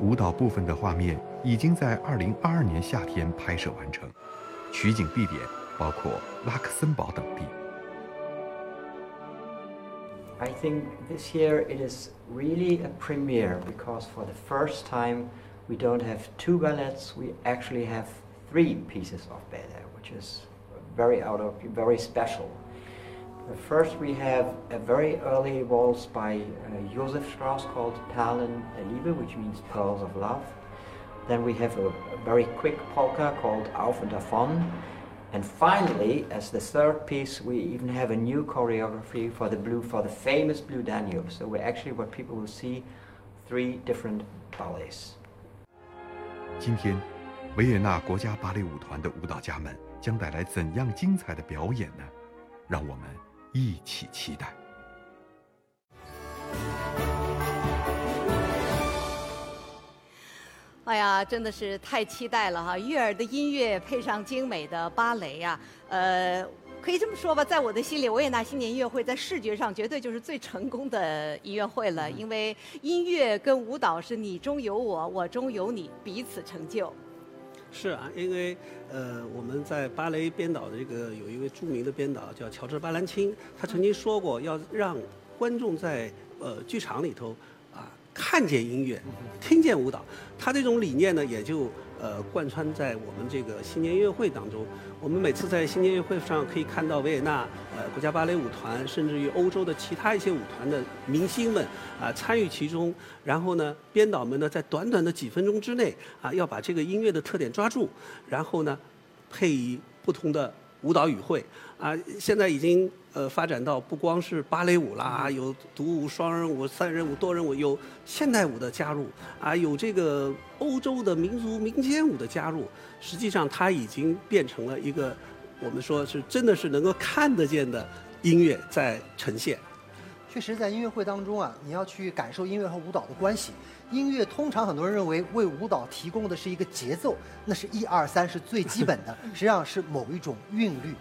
舞蹈部分的画面已经在2022年夏天拍摄完成，取景地点包括拉克森堡等地。I think this year it is really a premiere because for the first time we don't have two ballets, we actually have three pieces of ballet, which is very out of very special. First, we have a very early waltz by uh, Josef Strauss called Perlen der Liebe, which means Pearls of Love. Then we have a, a very quick polka called Auf und Davon. And finally, as the third piece, we even have a new choreography for the blue, for the famous Blue Danube. So we're actually what people will see, three different ballets. 今天，维也纳国家芭蕾舞团的舞蹈家们将带来怎样精彩的表演呢？让我们一起期待。哎呀，真的是太期待了哈！悦耳的音乐配上精美的芭蕾呀，呃，可以这么说吧，在我的心里，维也纳新年音乐会在视觉上绝对就是最成功的音乐会了，因为音乐跟舞蹈是你中有我，我中有你，彼此成就。是啊，因为呃，我们在芭蕾编导的这个有一位著名的编导叫乔治·巴兰钦，他曾经说过，要让观众在呃剧场里头啊看见音乐，听见舞蹈。他这种理念呢，也就呃贯穿在我们这个新年音乐会当中。我们每次在新年音乐会上可以看到维也纳呃国家芭蕾舞团，甚至于欧洲的其他一些舞团的明星们啊参与其中。然后呢，编导们呢在短短的几分钟之内啊要把这个音乐的特点抓住，然后呢配以不同的舞蹈语汇啊。现在已经呃发展到不光是芭蕾舞啦，有独舞、双人舞、三人舞、多人舞，有现代舞的加入啊，有这个欧洲的民族民间舞的加入。实际上，它已经变成了一个我们说是真的是能够看得见的音乐在呈现。确实，在音乐会当中啊，你要去感受音乐和舞蹈的关系。音乐通常很多人认为为舞蹈提供的是一个节奏，那是一二三是最基本的，实际上是某一种韵律。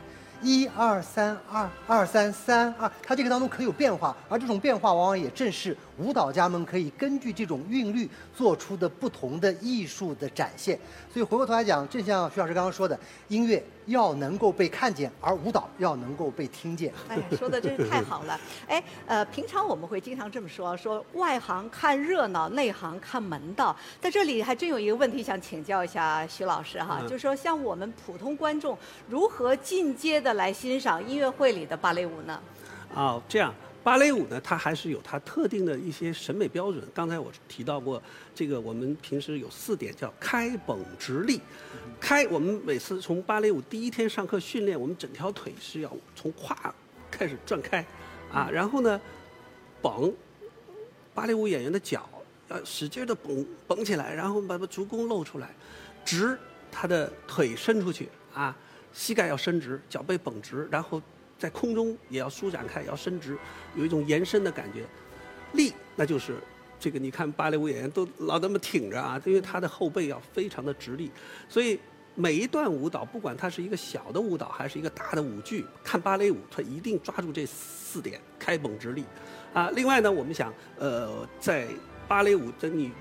一二三二二三三二，它这个当中可有变化，而这种变化往往也正是舞蹈家们可以根据这种韵律做出的不同的艺术的展现。所以回过头来讲，正像徐老师刚刚说的，音乐要能够被看见，而舞蹈要能够被听见。哎，说的真是太好了。哎，呃，平常我们会经常这么说，说外行看热闹，内行看门道。在这里还真有一个问题想请教一下徐老师哈，就是说像我们普通观众如何进阶的来欣赏音乐会里的芭蕾舞呢？啊，这样。芭蕾舞呢，它还是有它特定的一些审美标准。刚才我提到过，这个我们平时有四点叫开、绷、直、立。开，我们每次从芭蕾舞第一天上课训练，我们整条腿是要从胯开始转开，啊，然后呢，绷，芭蕾舞演员的脚要使劲的绷绷起来，然后把把足弓露出来，直，他的腿伸出去，啊，膝盖要伸直，脚背绷直，然后在空中也要舒展开，要伸直，有一种延伸的感觉。立，那就是这个，你看芭蕾舞演员都老那么挺着啊，因为他的后背要非常的直立，所以每一段舞蹈，不管它是一个小的舞蹈还是一个大的舞剧，看芭蕾舞，它一定抓住这四点，开绷直立。啊，另外呢，我们想，呃，在芭蕾舞等你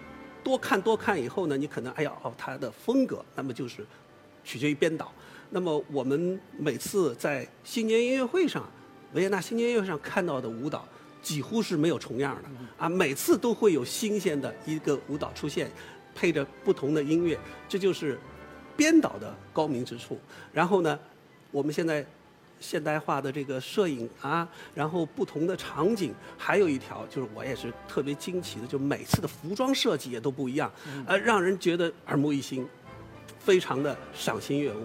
多看多看以后呢，你可能哎呀哦，它的风格，那么就是取决于编导。那么我们每次在新年音乐会上，维也纳新年音乐会上看到的舞蹈，几乎是没有重样的啊，每次都会有新鲜的一个舞蹈出现，配着不同的音乐，这就是编导的高明之处。然后呢，我们现在。现代化的这个摄影啊，然后不同的场景，还有一条就是我也是特别惊奇的，就每次的服装设计也都不一样，呃，让人觉得耳目一新，非常的赏心悦目。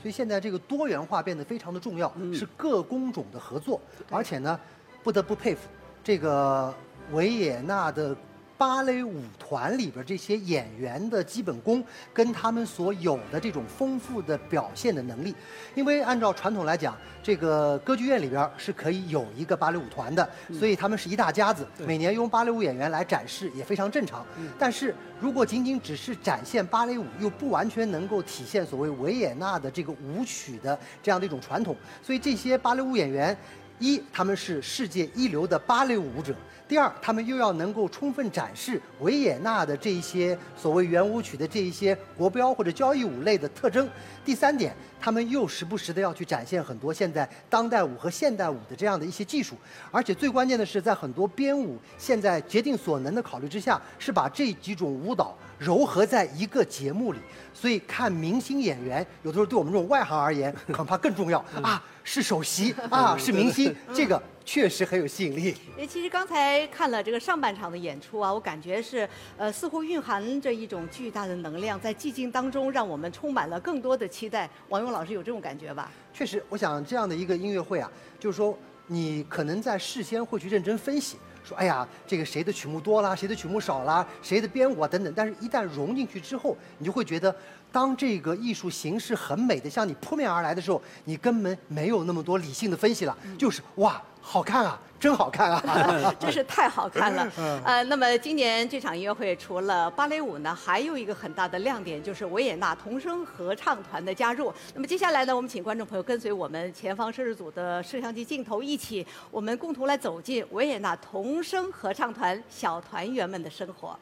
所以现在这个多元化变得非常的重要，是各工种的合作，而且呢，不得不佩服这个维也纳的。芭蕾舞团里边这些演员的基本功，跟他们所有的这种丰富的表现的能力，因为按照传统来讲，这个歌剧院里边是可以有一个芭蕾舞团的，所以他们是一大家子，每年用芭蕾舞演员来展示也非常正常。但是如果仅仅只是展现芭蕾舞，又不完全能够体现所谓维也纳的这个舞曲的这样的一种传统，所以这些芭蕾舞演员，一他们是世界一流的芭蕾舞者。第二，他们又要能够充分展示维也纳的这一些所谓圆舞曲的这一些国标或者交谊舞类的特征。第三点，他们又时不时的要去展现很多现在当代舞和现代舞的这样的一些技术。而且最关键的是，在很多编舞现在竭尽所能的考虑之下，是把这几种舞蹈糅合在一个节目里。所以看明星演员，有的时候对我们这种外行而言，恐怕更重要啊，是首席啊，是明星，这个。确实很有吸引力。诶，其实刚才看了这个上半场的演出啊，我感觉是，呃，似乎蕴含着一种巨大的能量，在寂静当中，让我们充满了更多的期待。王勇老师有这种感觉吧？确实，我想这样的一个音乐会啊，就是说，你可能在事先会去认真分析，说，哎呀，这个谁的曲目多啦，谁的曲目少啦，谁的编舞啊等等。但是，一旦融进去之后，你就会觉得。当这个艺术形式很美的向你扑面而来的时候，你根本没有那么多理性的分析了，就是哇，好看啊，真好看啊，真是太好看了。呃，那么今年这场音乐会除了芭蕾舞呢，还有一个很大的亮点就是维也纳童声合唱团的加入。那么接下来呢，我们请观众朋友跟随我们前方摄制组的摄像机镜头一起，我们共同来走进维也纳童声合唱团小团员们的生活。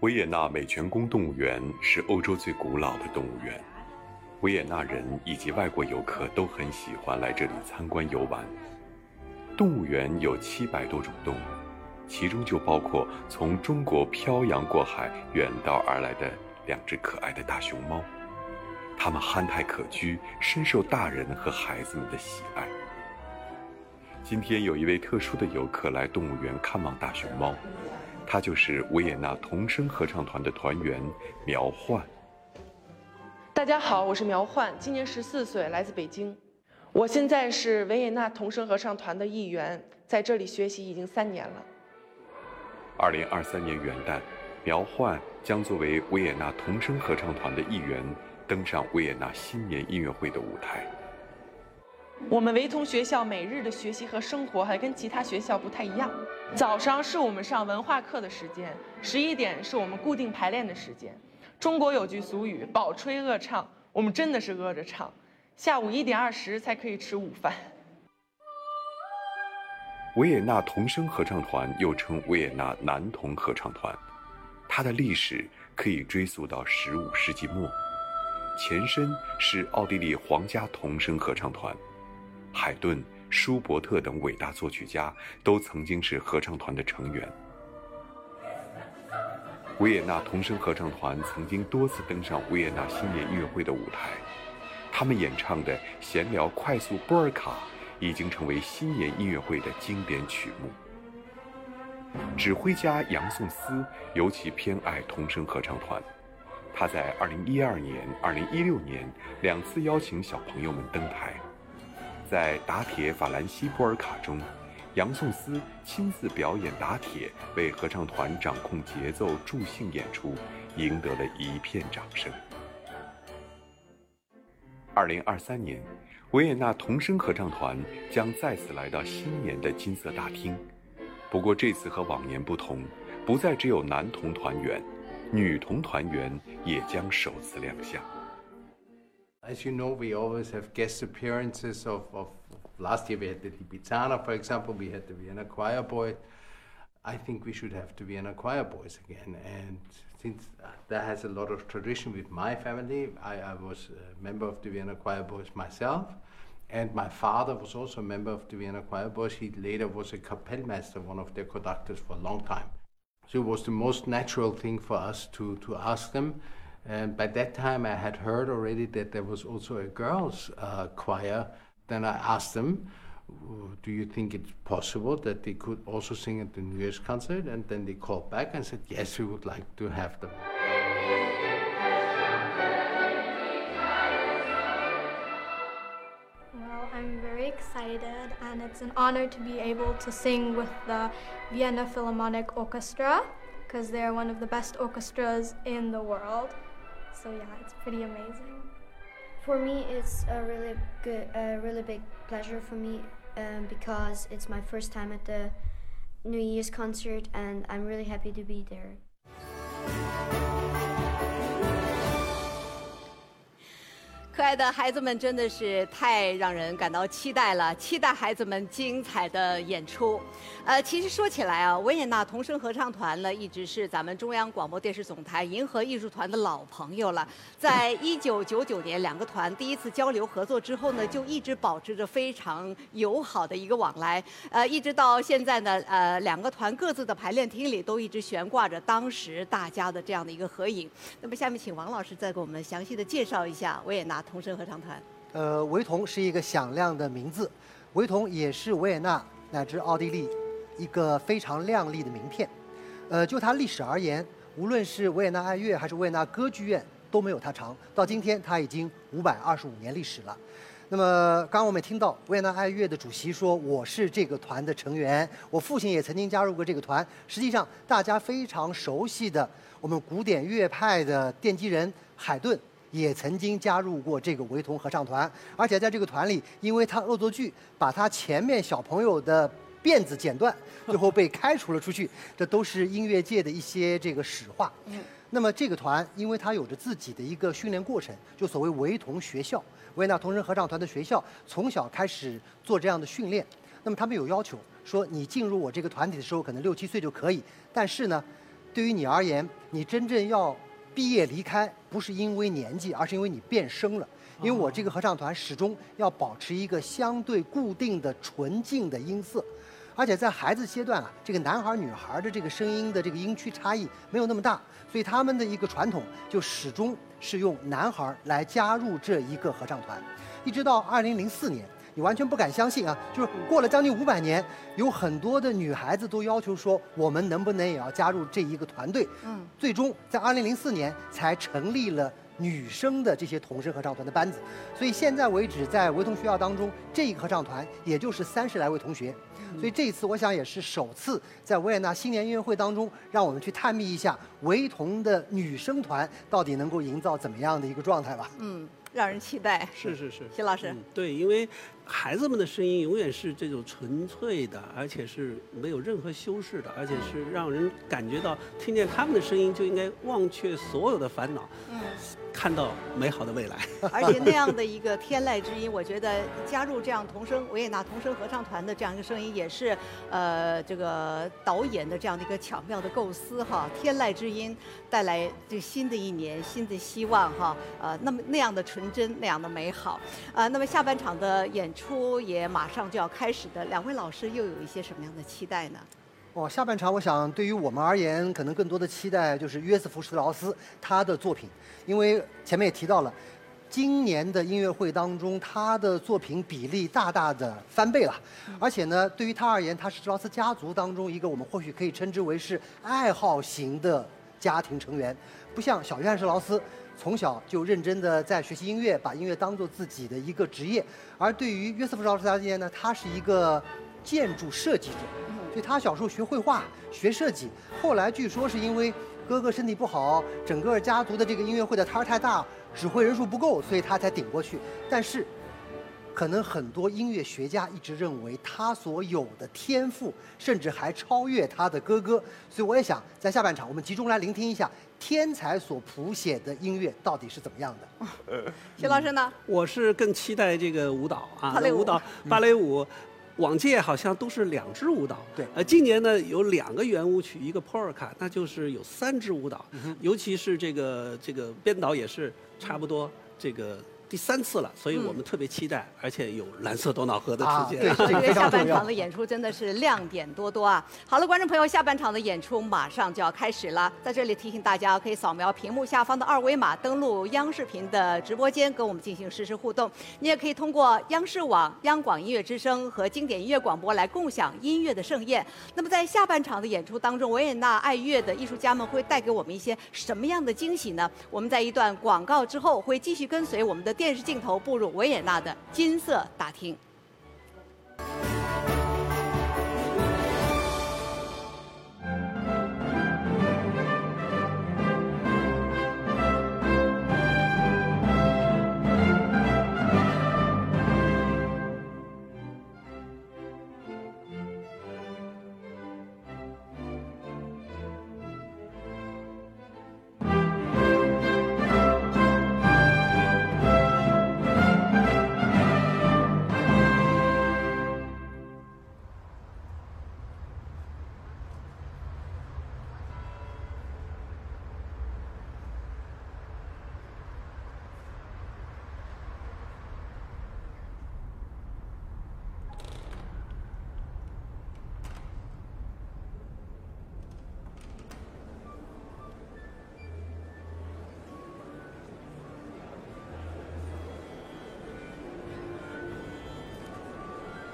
维也纳美泉宫动物园是欧洲最古老的动物园，维也纳人以及外国游客都很喜欢来这里参观游玩。动物园有七百多种动物，其中就包括从中国漂洋过海远道而来的两只可爱的大熊猫，它们憨态可掬，深受大人和孩子们的喜爱。今天有一位特殊的游客来动物园看望大熊猫。他就是维也纳童声合唱团的团员苗焕。大家好，我是苗焕，今年十四岁，来自北京。我现在是维也纳童声合唱团的一员，在这里学习已经三年了。二零二三年元旦，苗焕将作为维也纳童声合唱团的一员，登上维也纳新年音乐会的舞台。我们维童学校每日的学习和生活还跟其他学校不太一样。早上是我们上文化课的时间，十一点是我们固定排练的时间。中国有句俗语“饱吹饿唱”，我们真的是饿着唱。下午一点二十才可以吃午饭。维也纳童声合唱团又称维也纳男童合唱团，它的历史可以追溯到十五世纪末，前身是奥地利皇家童声合唱团。海顿、舒伯特等伟大作曲家都曾经是合唱团的成员。维也纳童声合唱团曾经多次登上维也纳新年音乐会的舞台，他们演唱的闲聊快速波尔卡已经成为新年音乐会的经典曲目。指挥家杨颂斯尤其偏爱童声合唱团，他在2012年、2016年两次邀请小朋友们登台。在打铁法兰西波尔卡中，杨颂斯亲自表演打铁，为合唱团掌控节奏、助兴演出，赢得了一片掌声。二零二三年，维也纳童声合唱团将再次来到新年的金色大厅。不过这次和往年不同，不再只有男童团员，女童团员也将首次亮相。As you know, we always have guest appearances of, of last year we had the Lipizzaner, for example, we had the Vienna Choir Boy. I think we should have the Vienna Choir Boys again. And since that has a lot of tradition with my family, I, I was a member of the Vienna Choir Boys myself. And my father was also a member of the Vienna Choir Boys. He later was a Kapellmeister, one of their conductors for a long time. So it was the most natural thing for us to, to ask them. And by that time, I had heard already that there was also a girls' uh, choir. Then I asked them, do you think it's possible that they could also sing at the New Year's concert? And then they called back and said, yes, we would like to have them. Well, I'm very excited, and it's an honor to be able to sing with the Vienna Philharmonic Orchestra because they're one of the best orchestras in the world. So, yeah, it's pretty amazing. For me, it's a really good, a really big pleasure for me um, because it's my first time at the New Year's concert, and I'm really happy to be there. 可爱的孩子们真的是太让人感到期待了，期待孩子们精彩的演出。呃，其实说起来啊，维也纳童声合唱团呢，一直是咱们中央广播电视总台银河艺术团的老朋友了。在一九九九年，两个团第一次交流合作之后呢，就一直保持着非常友好的一个往来。呃，一直到现在呢，呃，两个团各自的排练厅里都一直悬挂着当时大家的这样的一个合影。那么，下面请王老师再给我们详细的介绍一下维也纳。童声合唱团，呃，维童是一个响亮的名字，维童也是维也纳乃至奥地利一个非常亮丽的名片。呃，就它历史而言，无论是维也纳爱乐还是维也纳歌剧院都没有它长。到今天，它已经五百二十五年历史了。那么，刚刚我们也听到维也纳爱乐的主席说：“我是这个团的成员，我父亲也曾经加入过这个团。”实际上，大家非常熟悉的我们古典乐派的奠基人海顿。也曾经加入过这个维童合唱团，而且在这个团里，因为他恶作剧把他前面小朋友的辫子剪断，最后被开除了出去。这都是音乐界的一些这个史话。那么这个团，因为它有着自己的一个训练过程，就所谓维童学校，维也纳童声合唱团的学校，从小开始做这样的训练。那么他们有要求，说你进入我这个团体的时候，可能六七岁就可以，但是呢，对于你而言，你真正要。毕业离开不是因为年纪，而是因为你变声了。因为我这个合唱团始终要保持一个相对固定的纯净的音色，而且在孩子阶段啊，这个男孩女孩的这个声音的这个音区差异没有那么大，所以他们的一个传统就始终是用男孩来加入这一个合唱团，一直到二零零四年。你完全不敢相信啊！就是过了将近五百年，有很多的女孩子都要求说，我们能不能也要加入这一个团队？嗯，最终在二零零四年才成立了女生的这些童声合唱团的班子。所以现在为止，在维童学校当中，这一个合唱团也就是三十来位同学。所以这一次，我想也是首次在维也纳新年音乐会当中，让我们去探秘一下维童的女生团到底能够营造怎么样的一个状态吧。嗯。让人期待，是是是，徐老师，对，因为孩子们的声音永远是这种纯粹的，而且是没有任何修饰的，而且是让人感觉到听见他们的声音就应该忘却所有的烦恼。嗯。看到美好的未来，而且那样的一个天籁之音，我觉得加入这样童声维也纳童声合唱团的这样一个声音，也是呃这个导演的这样的一个巧妙的构思哈。天籁之音带来这新的一年新的希望哈，呃那么那样的纯真那样的美好，呃那么下半场的演出也马上就要开始的，两位老师又有一些什么样的期待呢？哦，下半场我想对于我们而言，可能更多的期待就是约瑟夫·施特劳斯他的作品，因为前面也提到了，今年的音乐会当中他的作品比例大大的翻倍了，而且呢，对于他而言，他是施劳斯家族当中一个我们或许可以称之为是爱好型的家庭成员，不像小约翰·施劳斯从小就认真的在学习音乐，把音乐当做自己的一个职业，而对于约瑟夫·施劳斯而言呢，他是一个建筑设计者。所以他小时候学绘画、学设计，后来据说是因为哥哥身体不好，整个家族的这个音乐会的摊儿太大，指挥人数不够，所以他才顶过去。但是，可能很多音乐学家一直认为他所有的天赋，甚至还超越他的哥哥。所以我也想在下半场，我们集中来聆听一下天才所谱写的音乐到底是怎么样的。徐老师呢？我是更期待这个舞蹈啊，芭蕾舞舞蹈芭蕾舞。往届好像都是两支舞蹈，对，呃，今年呢有两个圆舞曲，一个普尔卡，那就是有三支舞蹈，尤其是这个这个编导也是差不多这个。第三次了，所以我们特别期待，而且有蓝色多瑙河的出现。对，这个下半场的演出真的是亮点多多啊！好了，观众朋友，下半场的演出马上就要开始了，在这里提醒大家，可以扫描屏幕下方的二维码，登录央视频的直播间，跟我们进行实时互动。你也可以通过央视网、央广音乐之声和经典音乐广播来共享音乐的盛宴。那么在下半场的演出当中，维也纳爱乐的艺术家们会带给我们一些什么样的惊喜呢？我们在一段广告之后，会继续跟随我们的。电视镜头步入维也纳的金色大厅。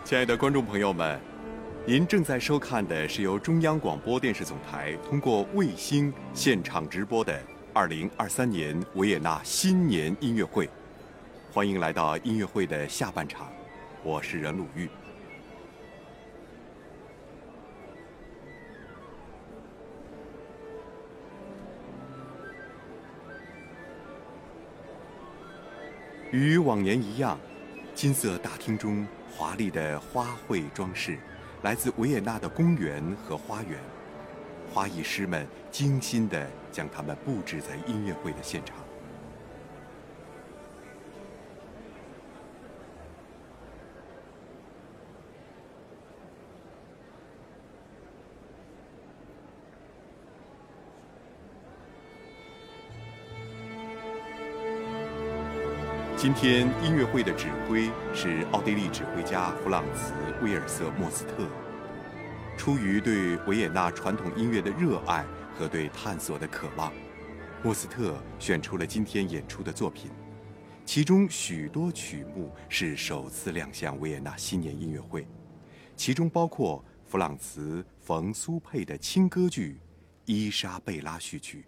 亲爱的观众朋友们，您正在收看的是由中央广播电视总台通过卫星现场直播的2023年维也纳新年音乐会。欢迎来到音乐会的下半场，我是任鲁豫。与往年一样，金色大厅中。华丽的花卉装饰，来自维也纳的公园和花园。花艺师们精心地将它们布置在音乐会的现场。今天音乐会的指挥是奥地利指挥家弗朗茨·威尔瑟·莫斯特。出于对维也纳传统音乐的热爱和对探索的渴望，莫斯特选出了今天演出的作品，其中许多曲目是首次亮相维也纳新年音乐会，其中包括弗朗茨·冯·苏佩的轻歌剧《伊莎贝拉序曲》。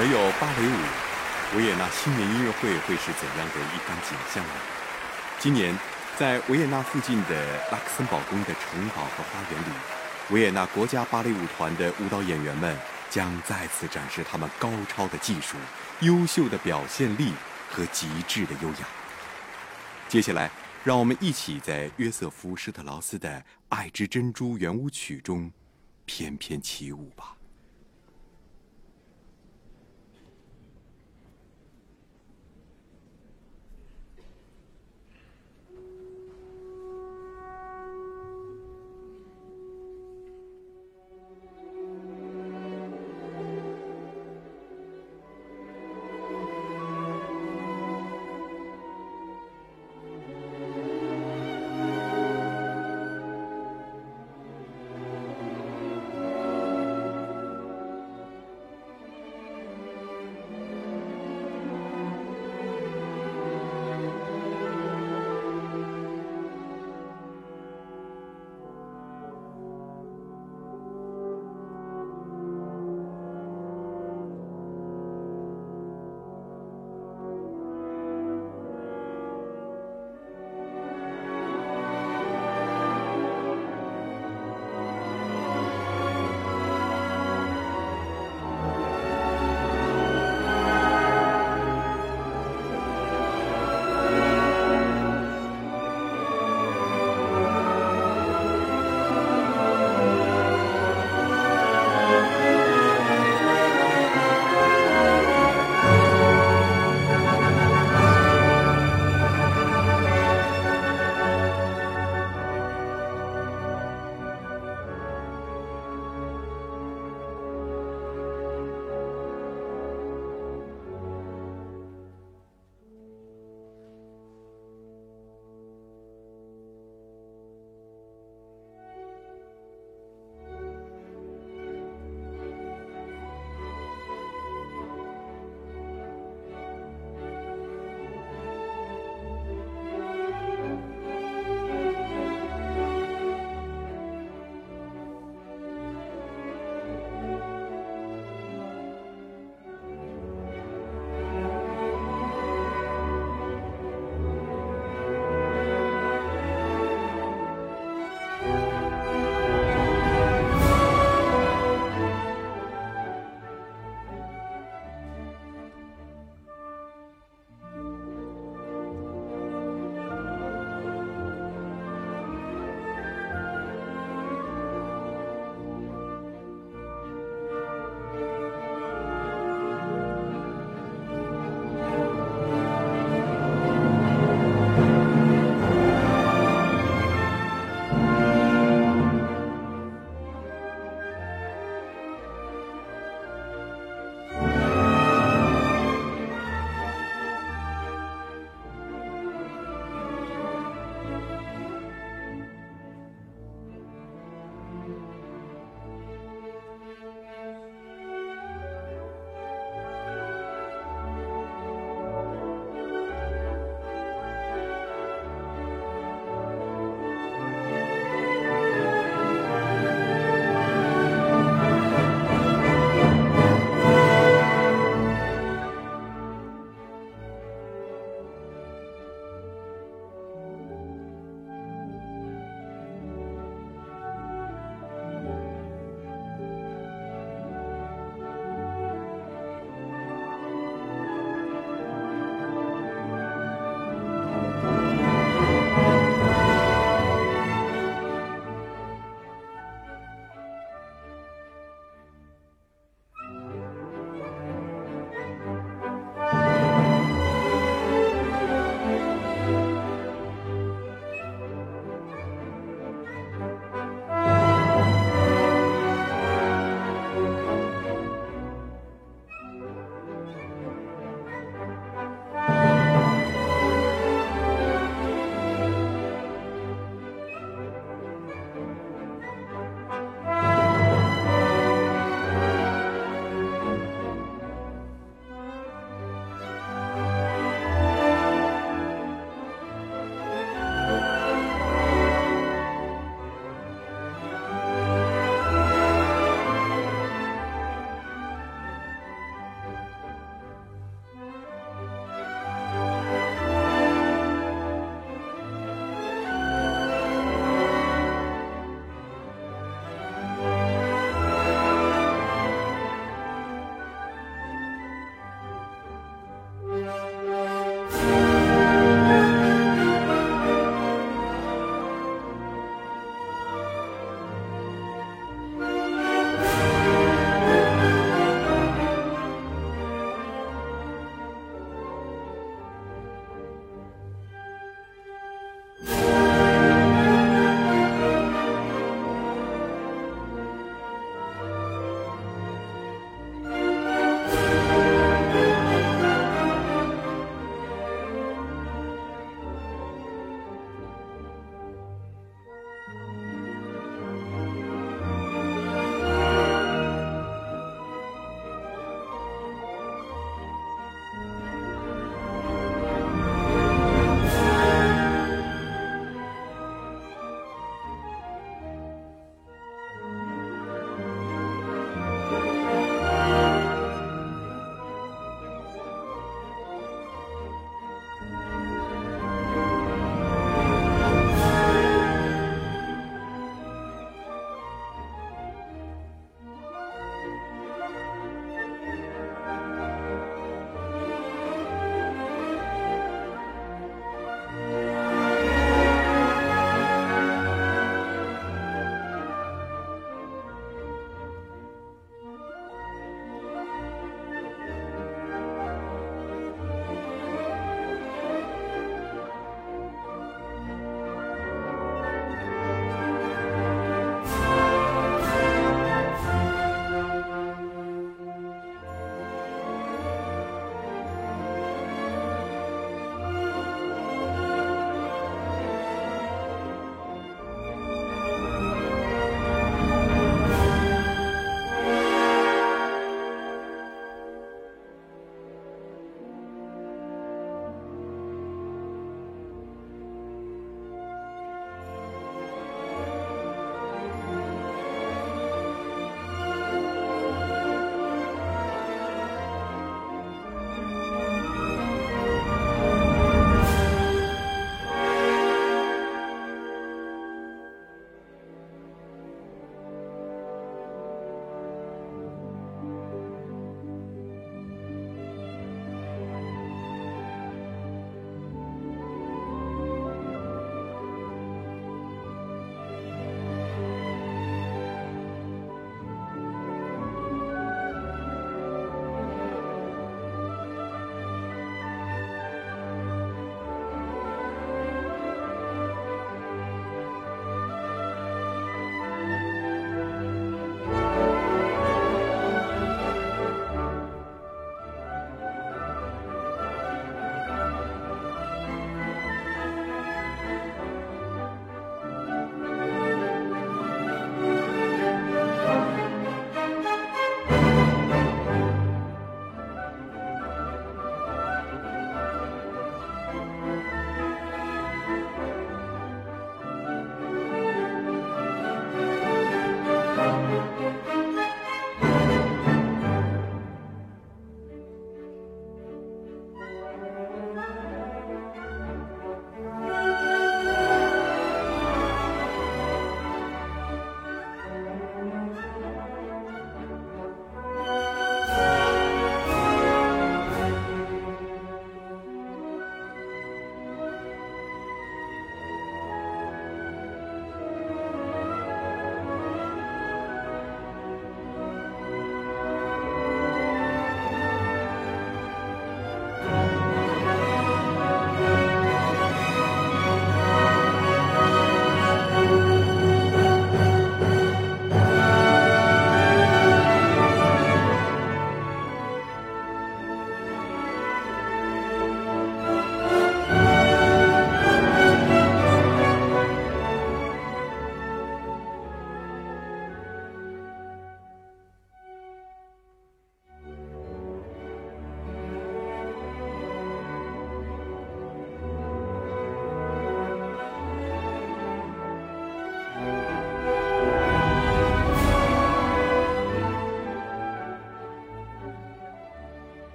没有芭蕾舞，维也纳新年音乐会会是怎样的一番景象呢？今年，在维也纳附近的拉克森堡宫的城堡和花园里，维也纳国家芭蕾舞团的舞蹈演员们将再次展示他们高超的技术、优秀的表现力和极致的优雅。接下来，让我们一起在约瑟夫·施特劳斯的《爱之珍珠》圆舞曲中翩翩起舞吧。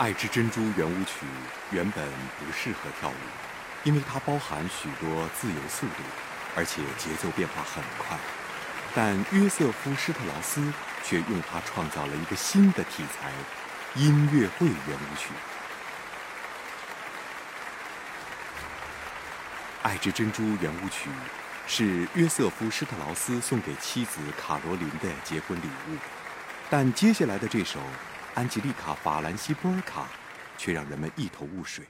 爱之珍珠圆舞曲原本不适合跳舞，因为它包含许多自由速度，而且节奏变化很快。但约瑟夫·施特劳斯却用它创造了一个新的题材——音乐会圆舞曲。《爱之珍珠圆舞曲》是约瑟夫·施特劳斯送给妻子卡罗琳的结婚礼物，但接下来的这首《安吉丽卡·法兰西波尔卡》却让人们一头雾水，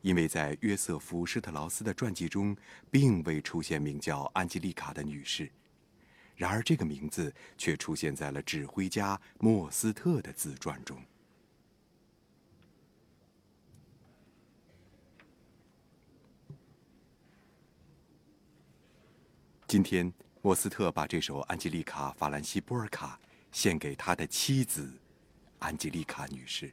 因为在约瑟夫·施特劳斯的传记中并未出现名叫安吉丽卡的女士，然而这个名字却出现在了指挥家莫斯特的自传中。今天，莫斯特把这首《安吉丽卡·法兰西波尔卡》献给他的妻子，安吉丽卡女士。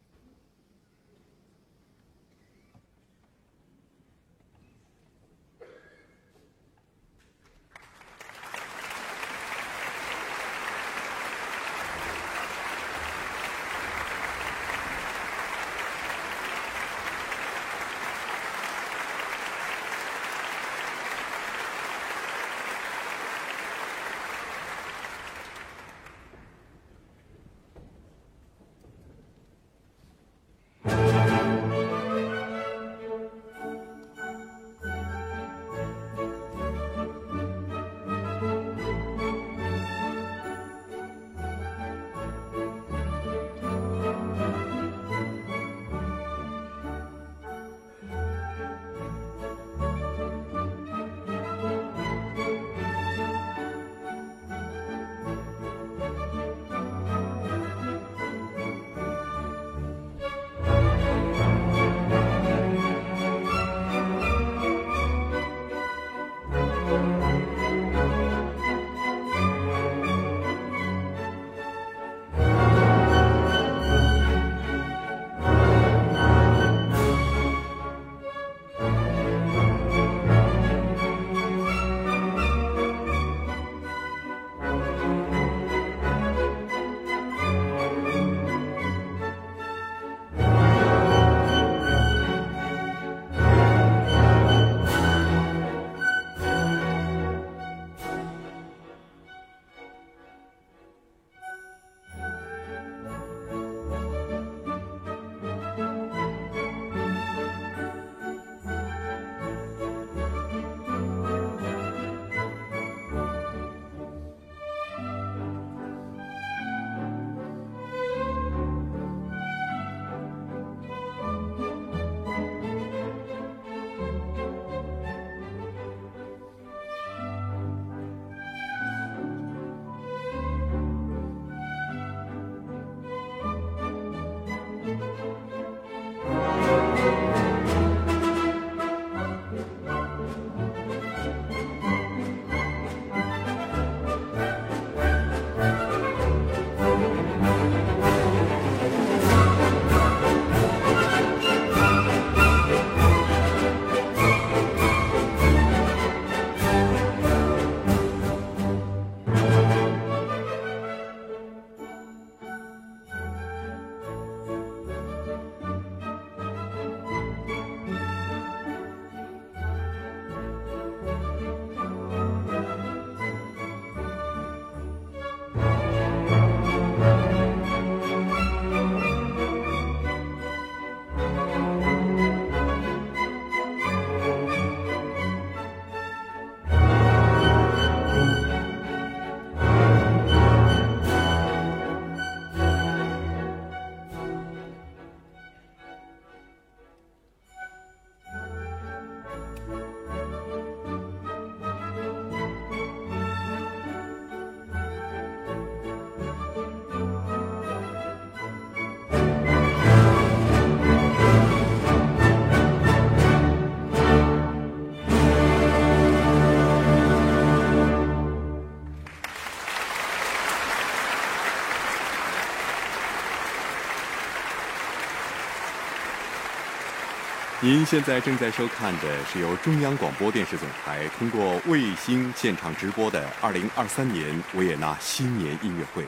您现在正在收看的是由中央广播电视总台通过卫星现场直播的2023年维也纳新年音乐会。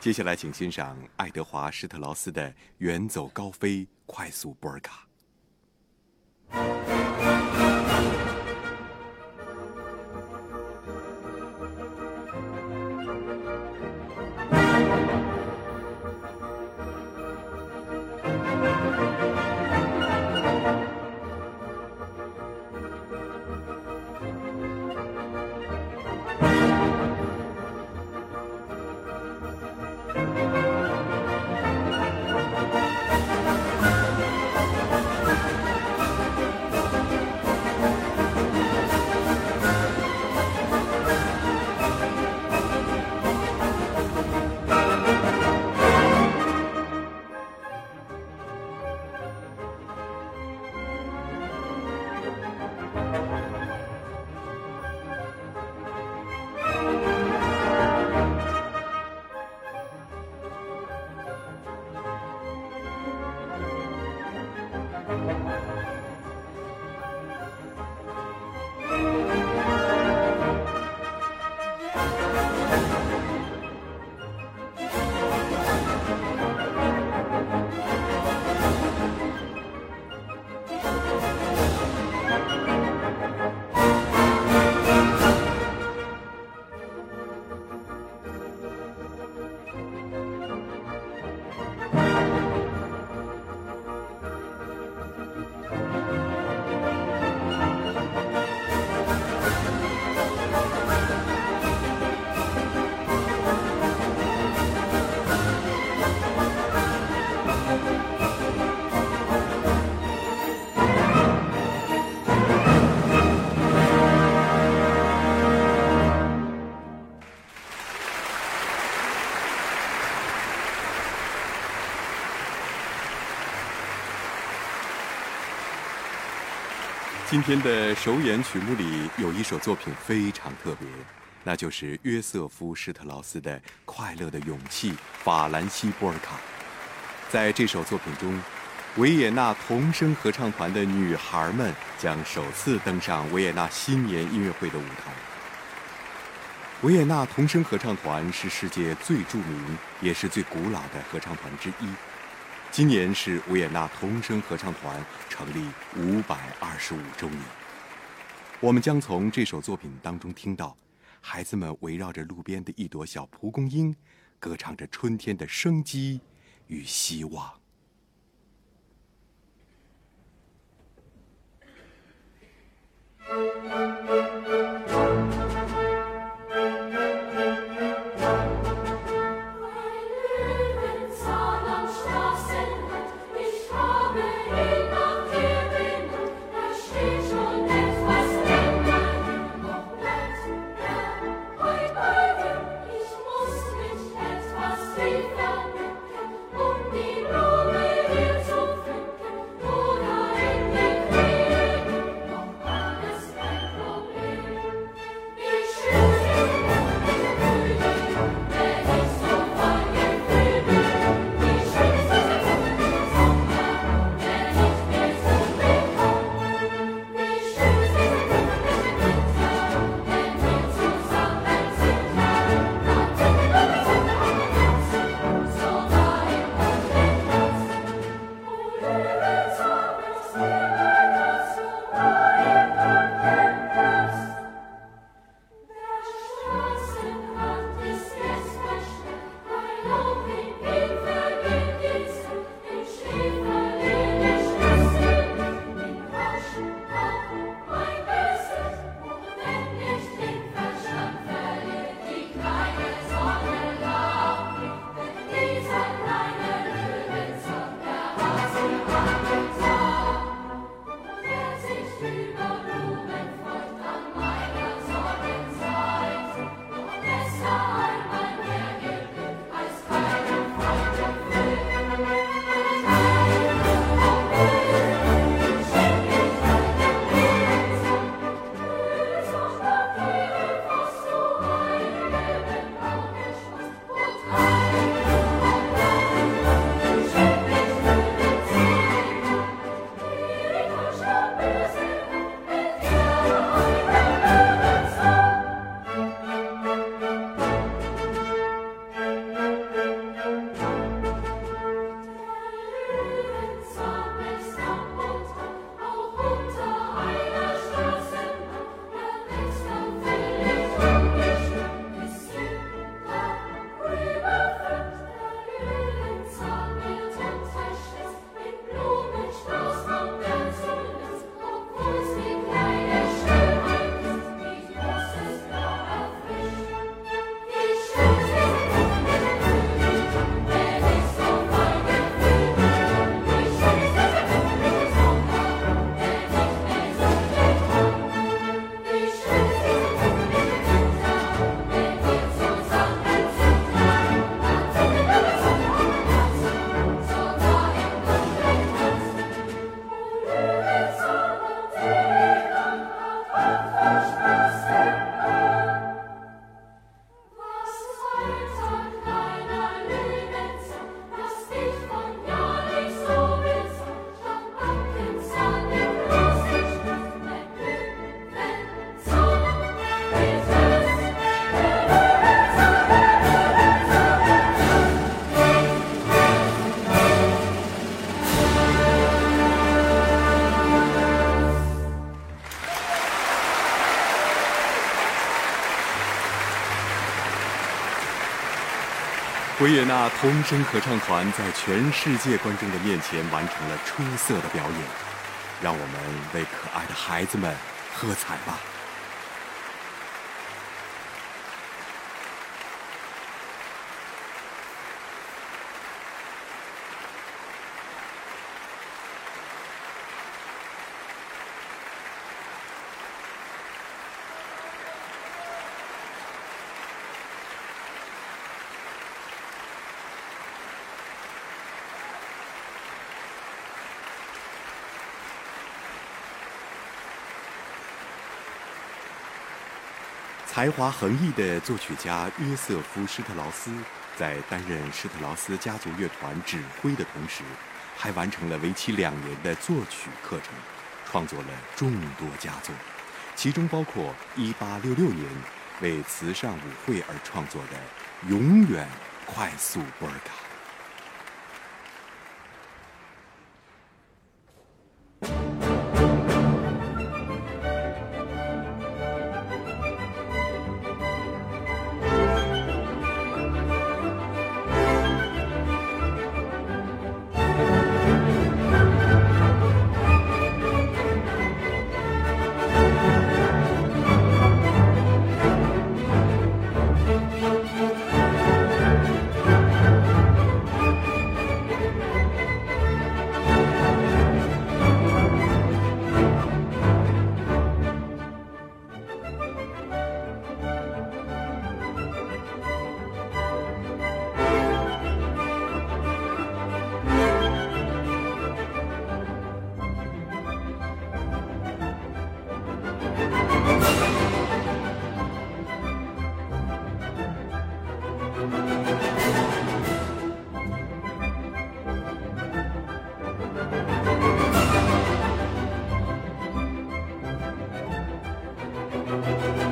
接下来，请欣赏爱德华·施特劳斯的《远走高飞快速波尔卡》。今天的首演曲目里有一首作品非常特别，那就是约瑟夫·施特劳斯的《快乐的勇气》法兰西波尔卡。在这首作品中，维也纳童声合唱团的女孩们将首次登上维也纳新年音乐会的舞台。维也纳童声合唱团是世界最著名也是最古老的合唱团之一。今年是维也纳童声合唱团成立五百二十五周年。我们将从这首作品当中听到，孩子们围绕着路边的一朵小蒲公英，歌唱着春天的生机与希望。维也纳童声合唱团在全世界观众的面前完成了出色的表演，让我们为可爱的孩子们喝彩吧！才华横溢的作曲家约瑟夫·施特劳斯，在担任施特劳斯家族乐团指挥的同时，还完成了为期两年的作曲课程，创作了众多佳作，其中包括1866年为慈善舞会而创作的《永远快速波尔卡》。Música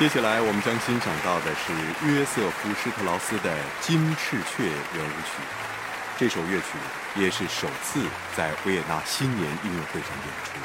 接下来我们将欣赏到的是约瑟夫·施特劳斯的《金翅雀》圆舞曲。这首乐曲也是首次在维也纳新年音乐会上演出。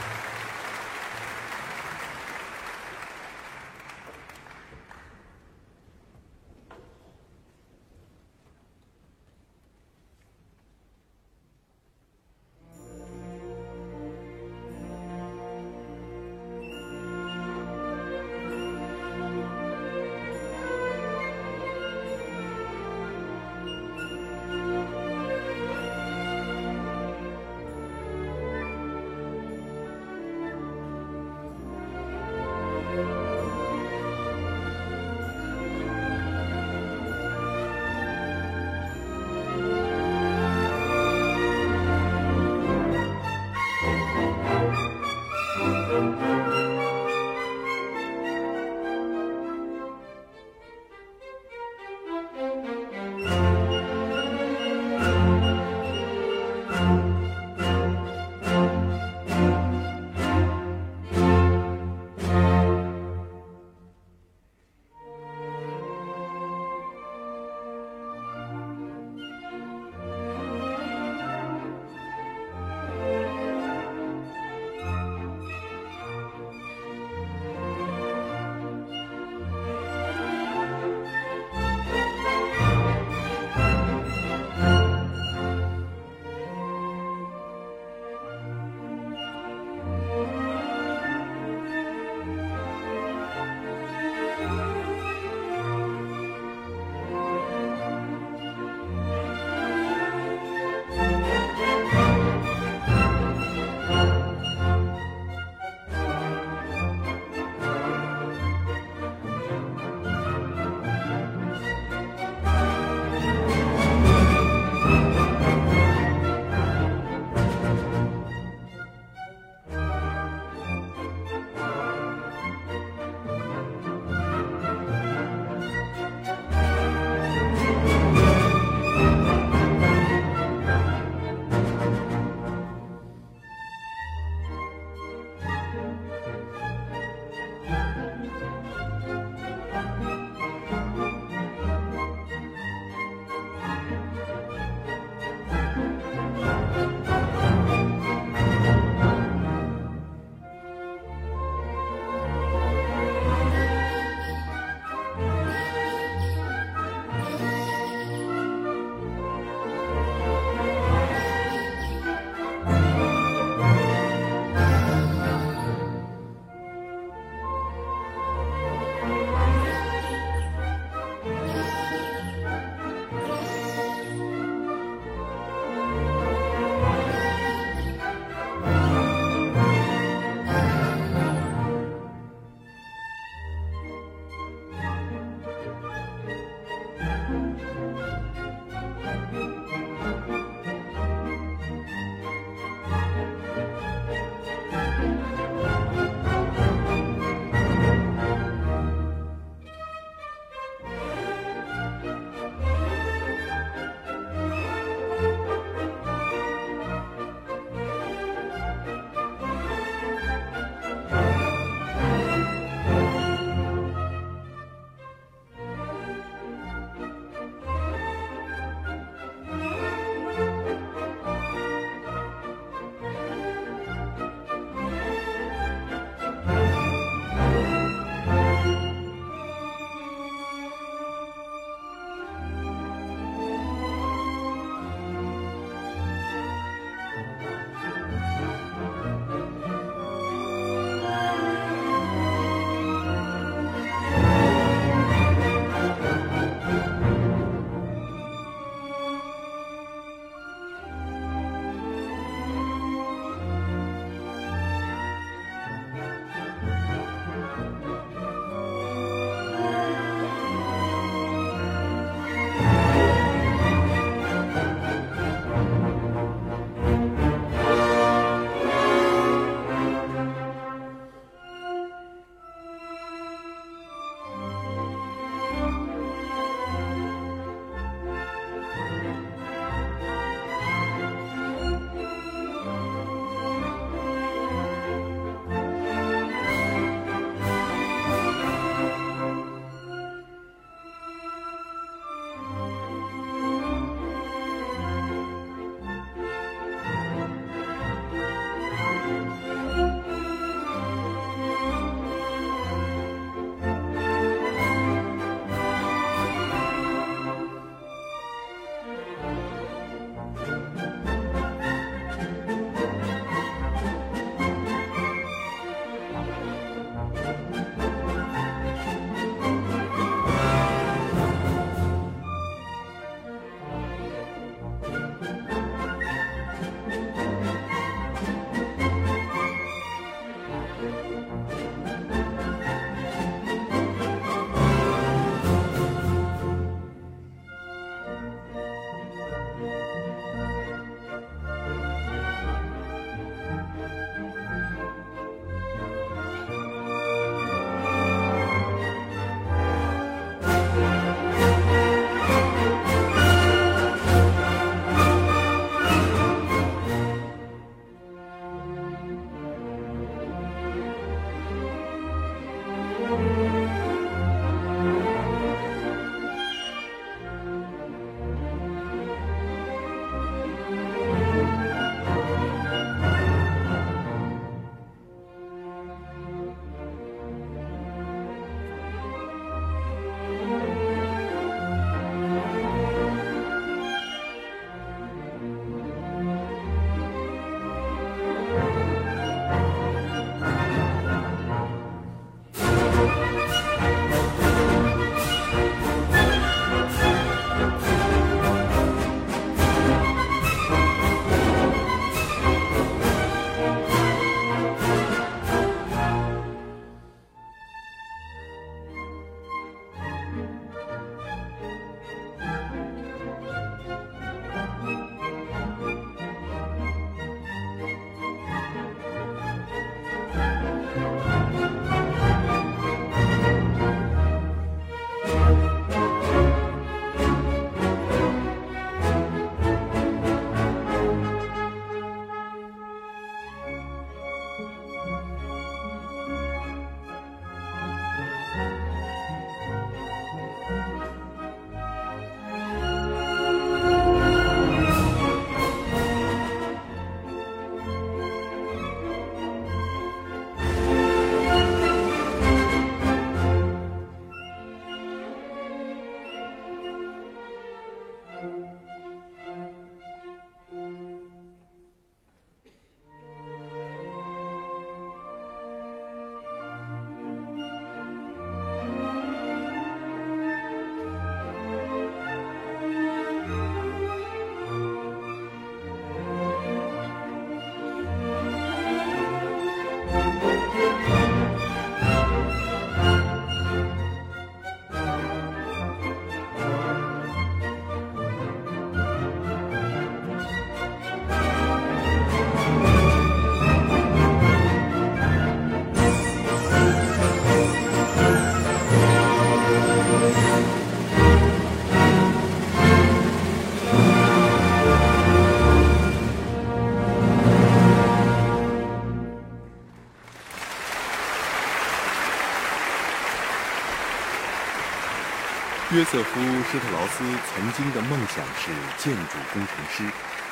约瑟夫·施特劳斯曾经的梦想是建筑工程师，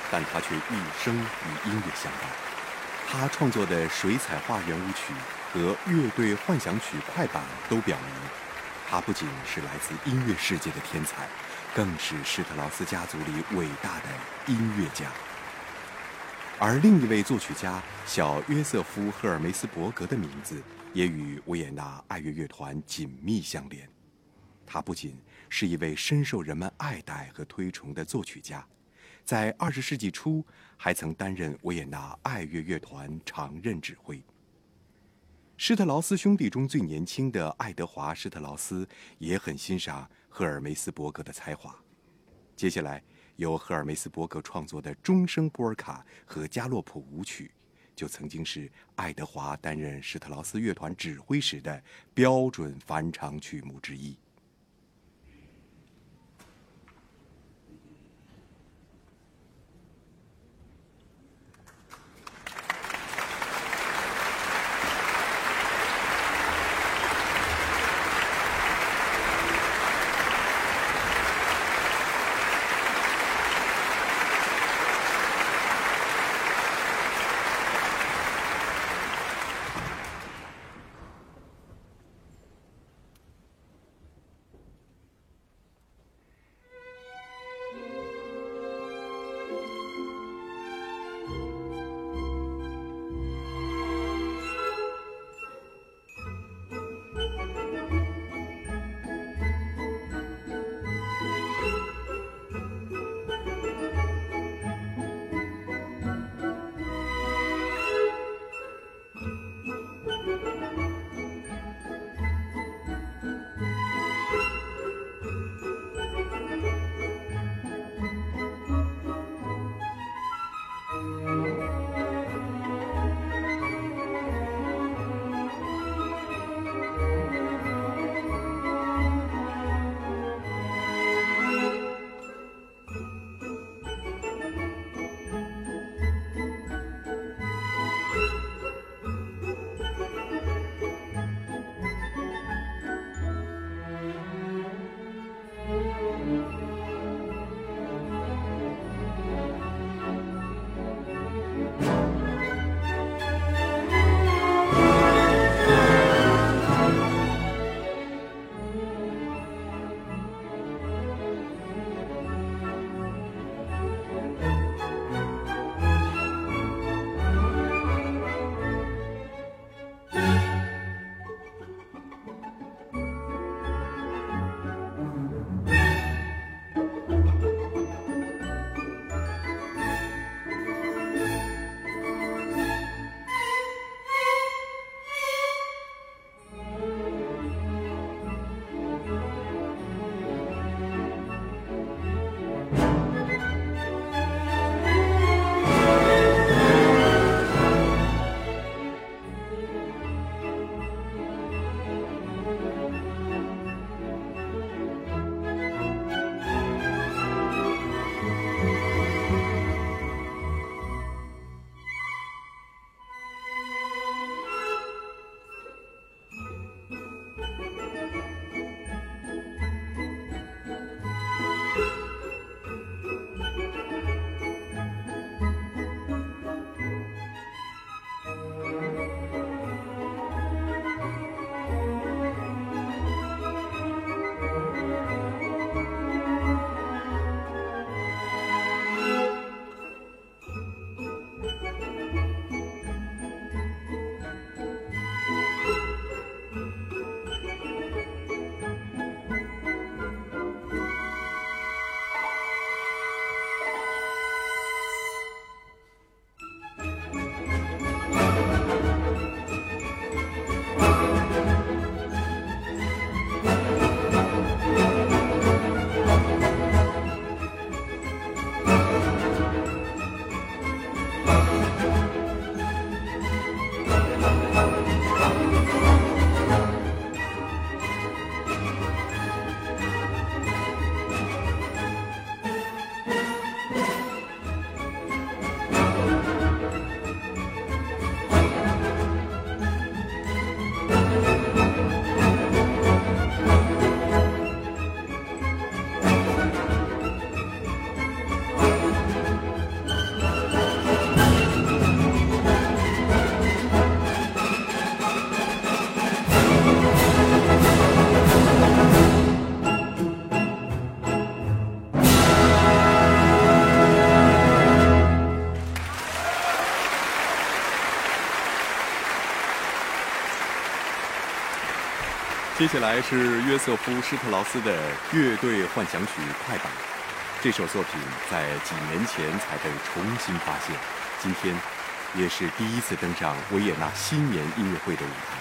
但他却一生与音乐相伴。他创作的《水彩画圆舞曲》和《乐队幻想曲》快板都表明，他不仅是来自音乐世界的天才，更是施特劳斯家族里伟大的音乐家。而另一位作曲家小约瑟夫·赫尔梅斯伯格的名字也与维也纳爱乐乐团紧密相连。他不仅是一位深受人们爱戴和推崇的作曲家，在二十世纪初还曾担任维也纳爱乐乐团常任指挥。施特劳斯兄弟中最年轻的爱德华·施特劳斯也很欣赏赫尔梅斯伯格的才华。接下来。由赫尔梅斯伯格创作的终生波尔卡和加洛普舞曲，就曾经是爱德华担任施特劳斯乐团指挥时的标准返场曲目之一。接下来是约瑟夫·施特劳斯的乐队幻想曲快板。这首作品在几年前才被重新发现，今天也是第一次登上维也纳新年音乐会的舞台。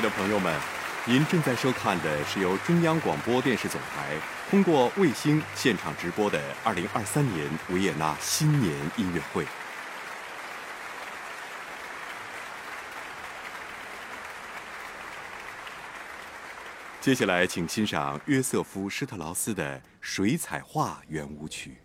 爱的朋友们，您正在收看的是由中央广播电视总台通过卫星现场直播的2023年维也纳新年音乐会。接下来，请欣赏约瑟夫·施特劳斯的《水彩画圆舞曲》。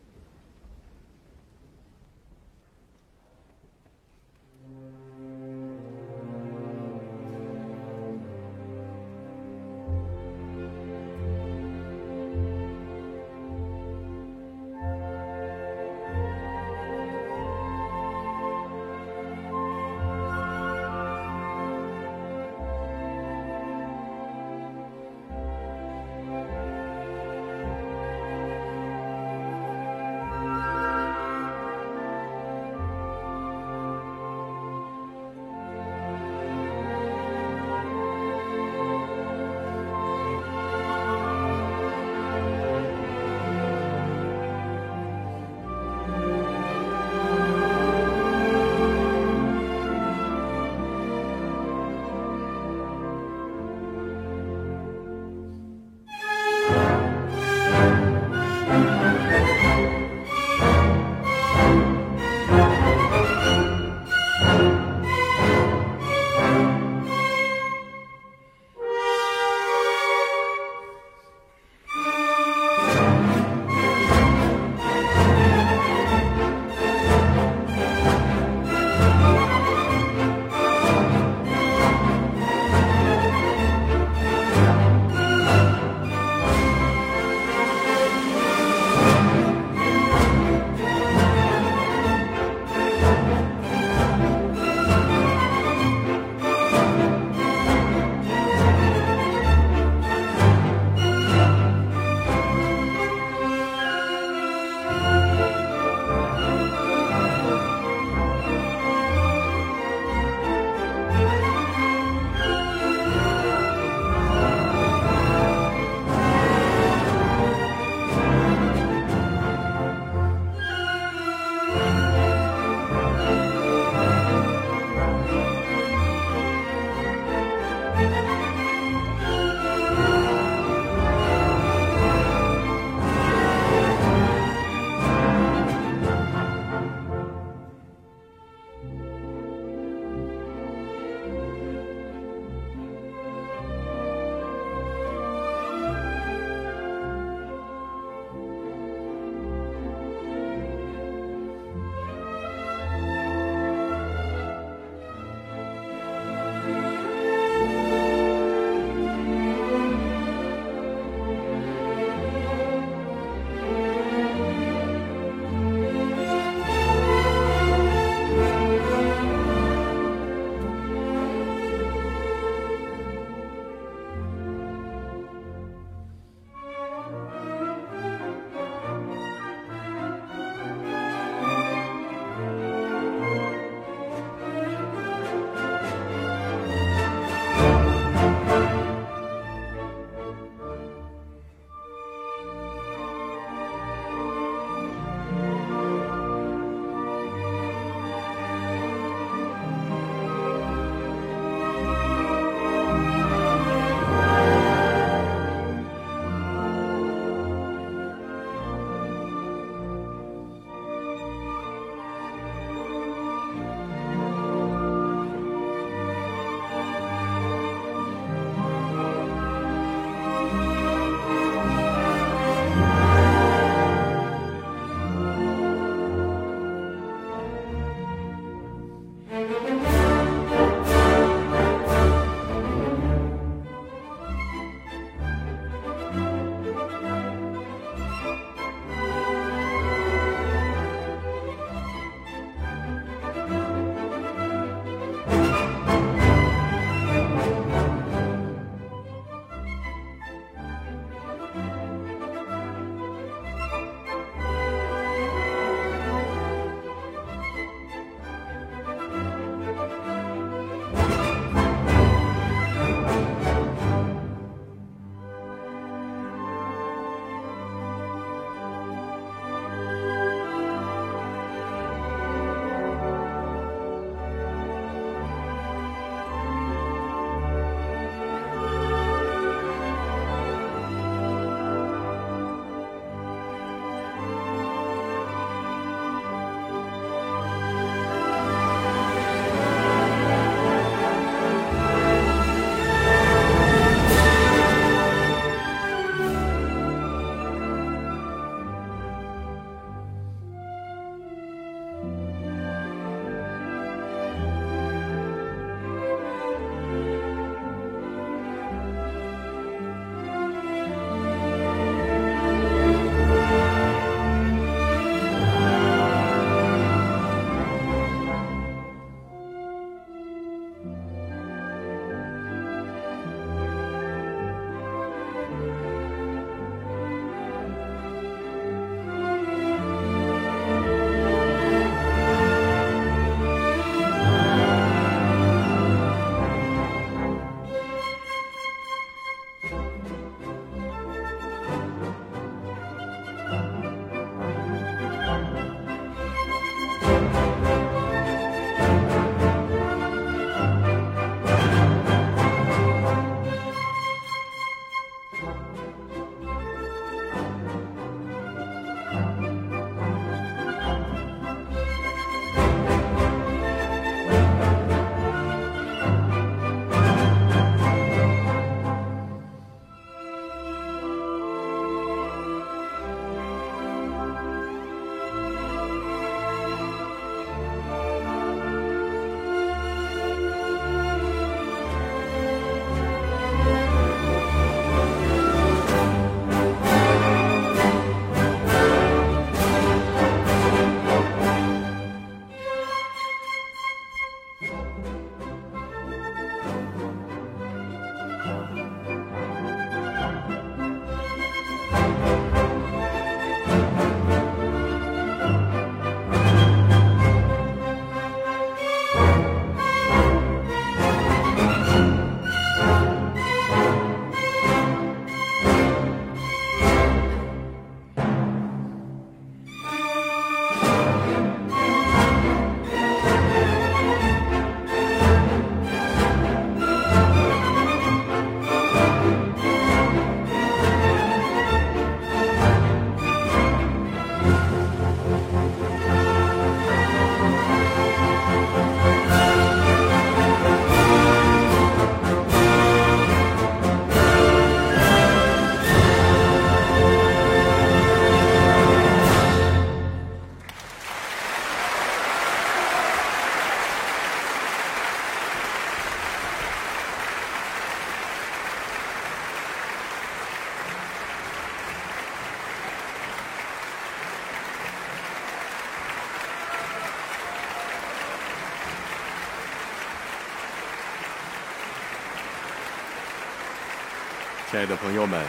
亲爱的朋友们，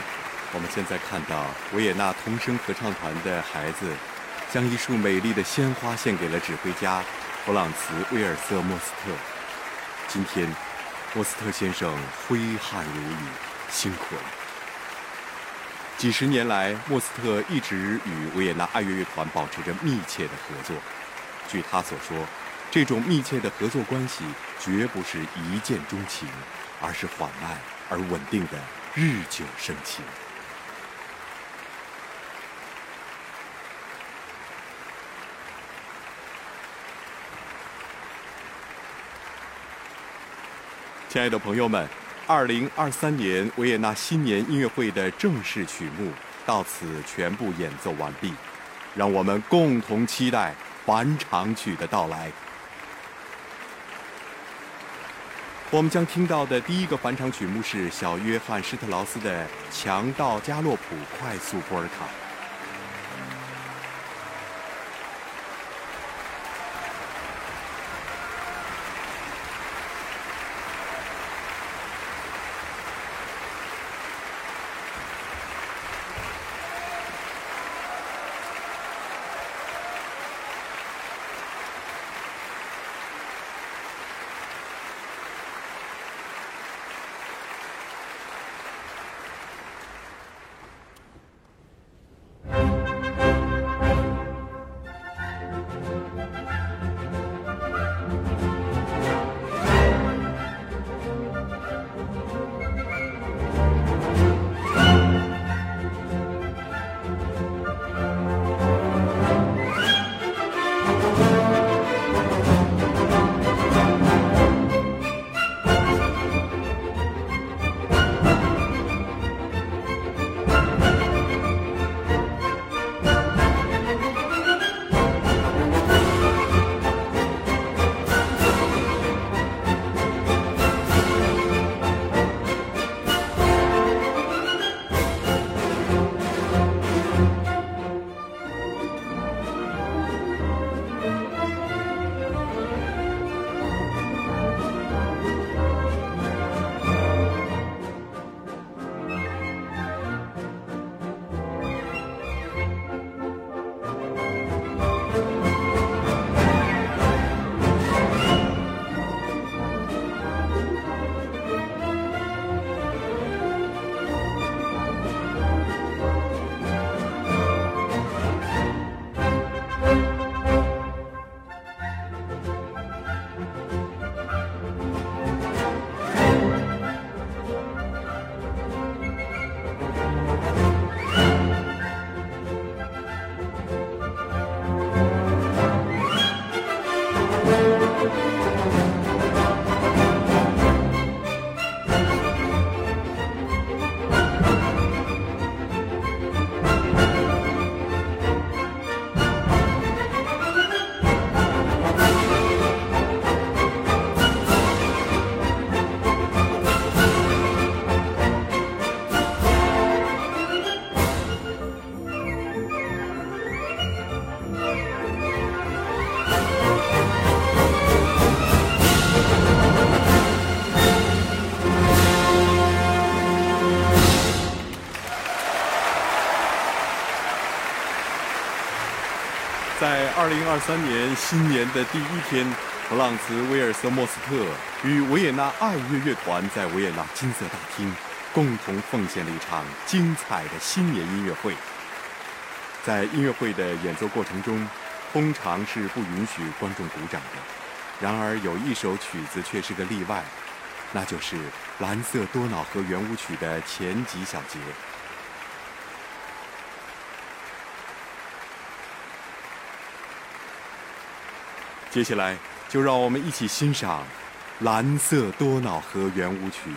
我们现在看到维也纳童声合唱团的孩子，将一束美丽的鲜花献给了指挥家弗朗茨·威尔瑟·莫斯特。今天，莫斯特先生挥汗如雨，辛苦了。几十年来，莫斯特一直与维也纳爱乐乐团保持着密切的合作。据他所说，这种密切的合作关系绝不是一见钟情，而是缓慢而稳定的日久生情。亲爱的朋友们，二零二三年维也纳新年音乐会的正式曲目到此全部演奏完毕，让我们共同期待返场曲的到来。我们将听到的第一个返场曲目是小约翰施特劳斯的《强盗加洛普快速波尔卡》。二零二三年新年的第一天，弗朗茨·威尔瑟·莫斯特与维也纳爱乐乐团在维也纳金色大厅共同奉献了一场精彩的新年音乐会。在音乐会的演奏过程中，通常是不允许观众鼓掌的。然而有一首曲子却是个例外，那就是《蓝色多瑙河圆舞曲》的前几小节。接下来，就让我们一起欣赏《蓝色多瑙河圆舞曲》。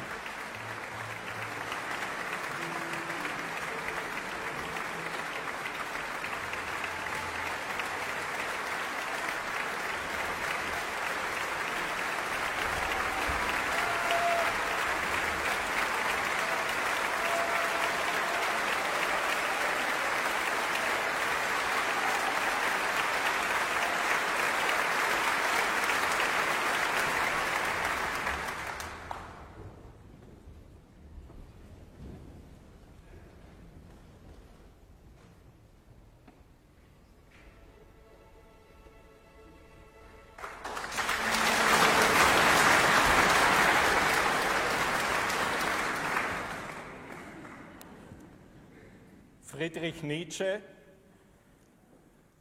Nietzsche,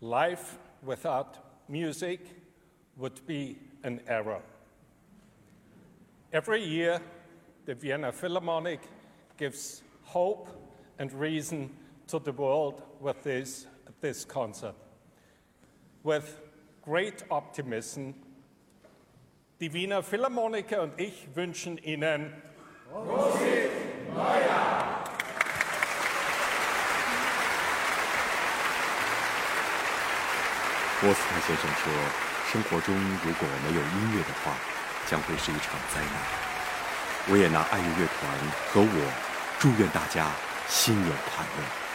life without music would be an error. Every year, the Vienna Philharmonic gives hope and reason to the world with this, this concert. With great optimism, die Wiener Philharmoniker und ich wünschen Ihnen Musik Neujahr! 波斯特先生说：“生活中如果没有音乐的话，将会是一场灾难。”维也纳爱乐乐团和我祝愿大家新年快乐。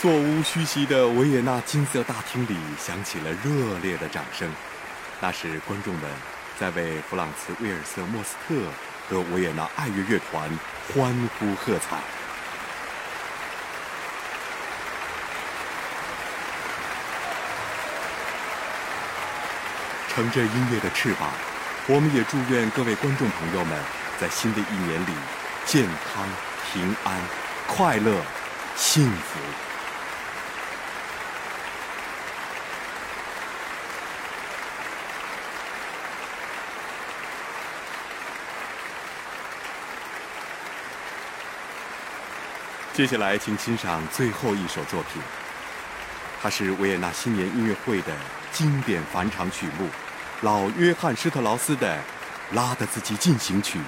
座无虚席的维也纳金色大厅里响起了热烈的掌声，那是观众们在为弗朗茨·威尔瑟·莫斯特和维也纳爱乐乐团欢呼喝彩。乘着音乐的翅膀，我们也祝愿各位观众朋友们在新的一年里健康、平安、快乐、幸福。接下来，请欣赏最后一首作品。它是维也纳新年音乐会的经典返场曲目，老约翰施特劳斯的《拉德兹基进行曲》。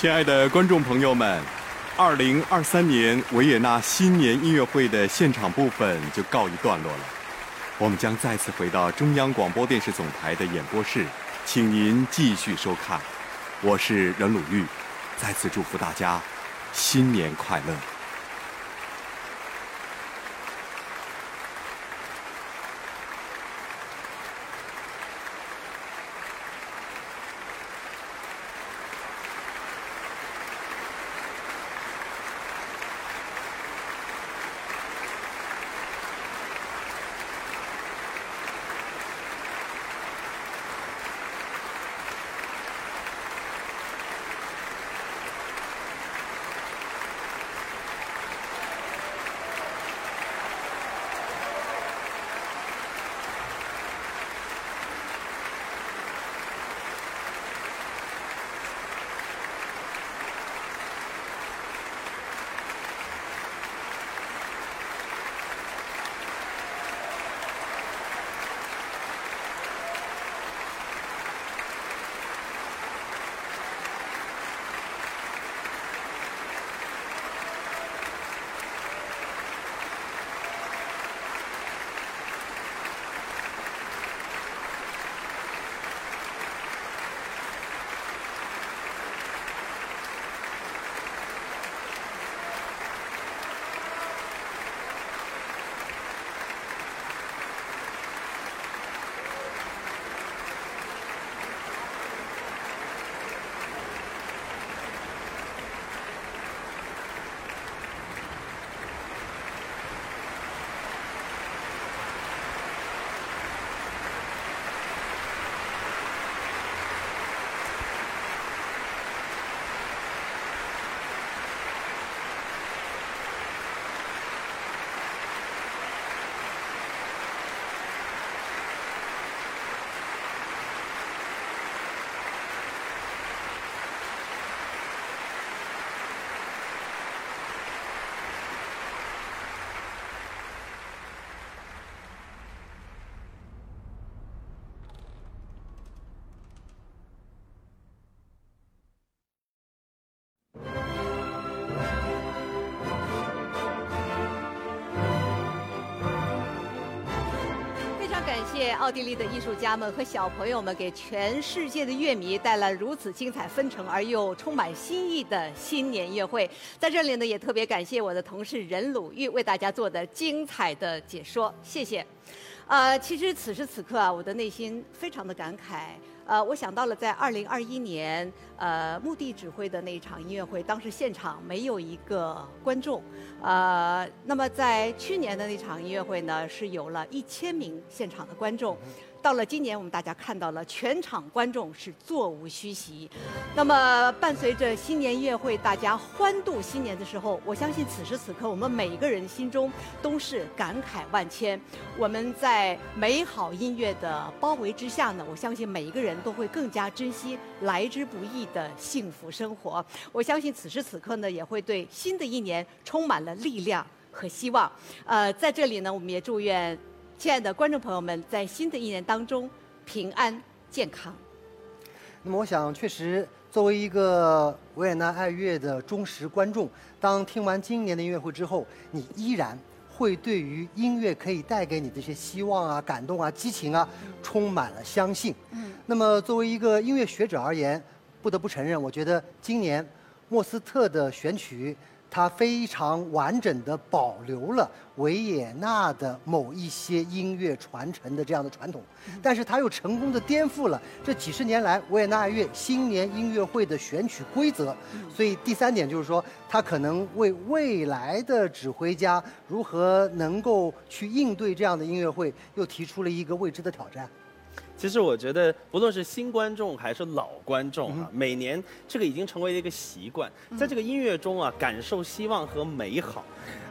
亲爱的观众朋友们，二零二三年维也纳新年音乐会的现场部分就告一段落了。我们将再次回到中央广播电视总台的演播室，请您继续收看。我是任鲁豫，再次祝福大家新年快乐。谢奥地利的艺术家们和小朋友们，给全世界的乐迷带来如此精彩纷呈而又充满新意的新年音乐会。在这里呢，也特别感谢我的同事任鲁豫为大家做的精彩的解说，谢谢。呃，其实此时此刻啊，我的内心非常的感慨。呃，我想到了在二零二一年，呃，墓地指挥的那一场音乐会，当时现场没有一个观众。呃，那么在去年的那场音乐会呢，是有了一千名现场的观众。到了今年，我们大家看到了全场观众是座无虚席。那么，伴随着新年音乐会，大家欢度新年的时候，我相信此时此刻，我们每一个人心中都是感慨万千。我们在美好音乐的包围之下呢，我相信每一个人都会更加珍惜来之不易的幸福生活。我相信此时此刻呢，也会对新的一年充满了力量和希望。呃，在这里呢，我们也祝愿。亲爱的观众朋友们，在新的一年当中，平安健康。那么，我想，确实，作为一个维也纳爱乐的忠实观众，当听完今年的音乐会之后，你依然会对于音乐可以带给你这些希望啊、感动啊、激情啊，充满了相信。嗯。那么，作为一个音乐学者而言，不得不承认，我觉得今年莫斯特的选曲。它非常完整的保留了维也纳的某一些音乐传承的这样的传统，但是它又成功的颠覆了这几十年来维也纳爱乐新年音乐会的选曲规则。所以第三点就是说，它可能为未来的指挥家如何能够去应对这样的音乐会，又提出了一个未知的挑战。其实我觉得，不论是新观众还是老观众啊，每年这个已经成为了一个习惯，在这个音乐中啊，感受希望和美好。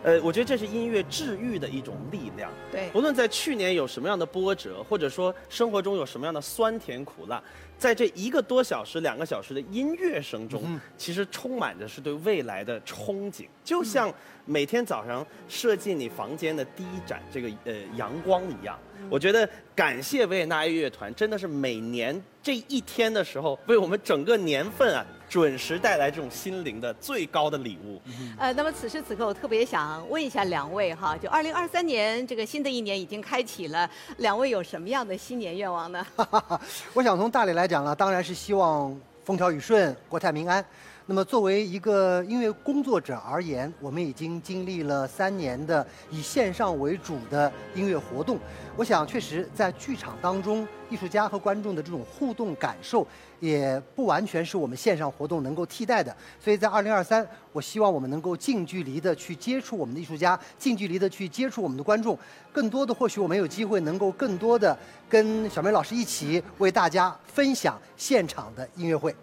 呃，我觉得这是音乐治愈的一种力量。对，不论在去年有什么样的波折，或者说生活中有什么样的酸甜苦辣，在这一个多小时、两个小时的音乐声中，其实充满着是对未来的憧憬，就像每天早上射进你房间的第一盏这个呃阳光一样。我觉得感谢维也纳爱乐团，真的是每年这一天的时候，为我们整个年份啊。准时带来这种心灵的最高的礼物。呃，那么此时此刻，我特别想问一下两位哈，就二零二三年这个新的一年已经开启了，两位有什么样的新年愿望呢？我想从大理来讲呢，当然是希望风调雨顺、国泰民安。那么作为一个音乐工作者而言，我们已经经历了三年的以线上为主的音乐活动。我想，确实在剧场当中，艺术家和观众的这种互动感受，也不完全是我们线上活动能够替代的。所以在二零二三，我希望我们能够近距离的去接触我们的艺术家，近距离的去接触我们的观众。更多的，或许我们有机会能够更多的跟小梅老师一起为大家分享现场的音乐会。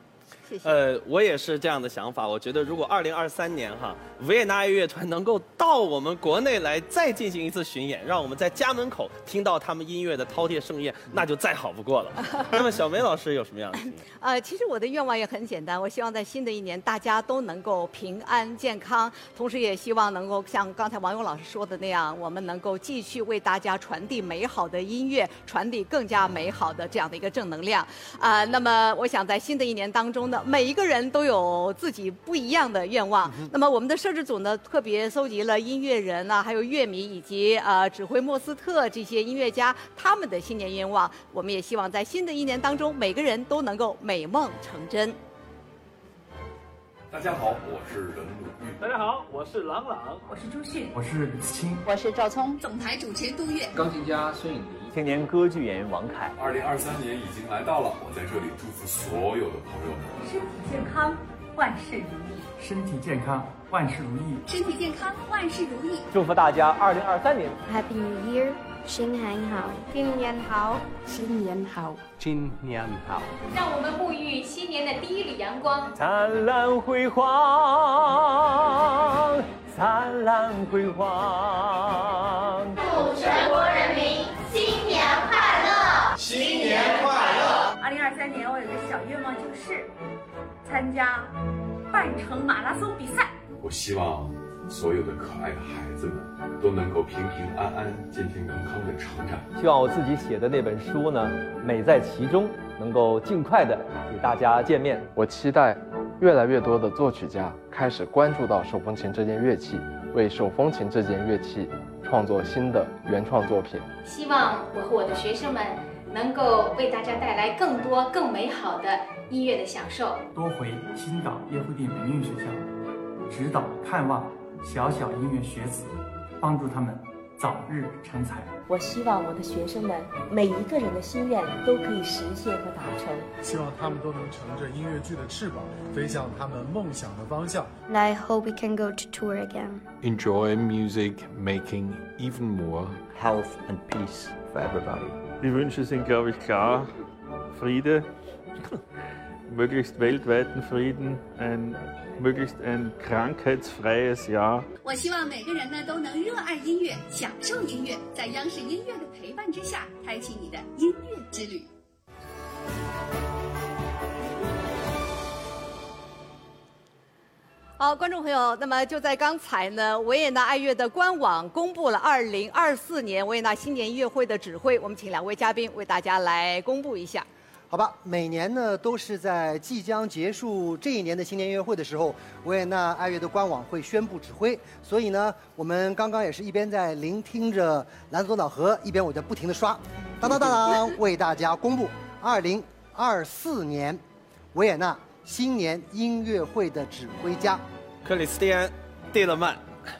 呃，我也是这样的想法。我觉得，如果二零二三年哈，维也纳爱乐团能够到我们国内来再进行一次巡演，让我们在家门口听到他们音乐的饕餮盛宴，那就再好不过了。那么，小梅老师有什么样的？呃，其实我的愿望也很简单，我希望在新的一年大家都能够平安健康，同时也希望能够像刚才王勇老师说的那样，我们能够继续为大家传递美好的音乐，传递更加美好的这样的一个正能量。啊，那么我想在新的一年当中呢。每一个人都有自己不一样的愿望。那么我们的摄制组呢，特别搜集了音乐人啊，还有乐迷以及呃指挥莫斯特这些音乐家他们的新年愿望。我们也希望在新的一年当中，每个人都能够美梦成真。大家好，我是任鲁豫。大家好，我是朗朗。我是朱迅。我是李思清。我是赵聪。总台主持人杜月。钢琴家孙颖迪。青年歌剧演员王凯。二零二三年已经来到了，我在这里祝福所有的朋友们身体健康，万事如意。身体健康，万事如意。身体健康，万事如意。祝福大家二零二三年 Happy New Year。新年好，新年好，新年好，新年好！让我们沐浴新年的第一缕阳光，灿烂辉煌，灿烂辉煌！祝全国人民新年快乐，新年快乐！二零二三年，我有个小愿望，就是参加半程马拉松比赛。我希望。所有的可爱的孩子们都能够平平安安、健健康康的成长。希望我自己写的那本书呢，美在其中，能够尽快的与大家见面。我期待越来越多的作曲家开始关注到手风琴这件乐器。为手风琴这件乐器创作新的原创作品。希望我和我的学生们能够为大家带来更多更美好的音乐的享受。多回青岛叶惠定美音乐学校指导看望小小音乐学子，帮助他们早日成才。我希望我的学生们每一个人的心愿都可以实现和达成。希望他们都能乘着音乐剧的翅膀，飞向他们梦想的方向。And I hope we can go to tour again. Enjoy music making even more. Health and peace for everybody. Die Wünsche sind, glaube ich, klar. Friede, möglichst weltweiten Frieden, ein möglichst ein krankheitsfreies Jahr. 我希望每个人呢都能热爱音乐，享受音乐，在央视音乐的陪伴之下，开启你的音乐之旅。好，观众朋友，那么就在刚才呢，维也纳爱乐的官网公布了2024年维也纳新年音乐会的指挥，我们请两位嘉宾为大家来公布一下。好吧，每年呢都是在即将结束这一年的新年音乐会的时候，维也纳爱乐的官网会宣布指挥。所以呢，我们刚刚也是一边在聆听着蓝色多瑙河，一边我在不停的刷，当当当当，为大家公布二零二四年维也纳新年音乐会的指挥家。克里斯蒂安·蒂勒曼，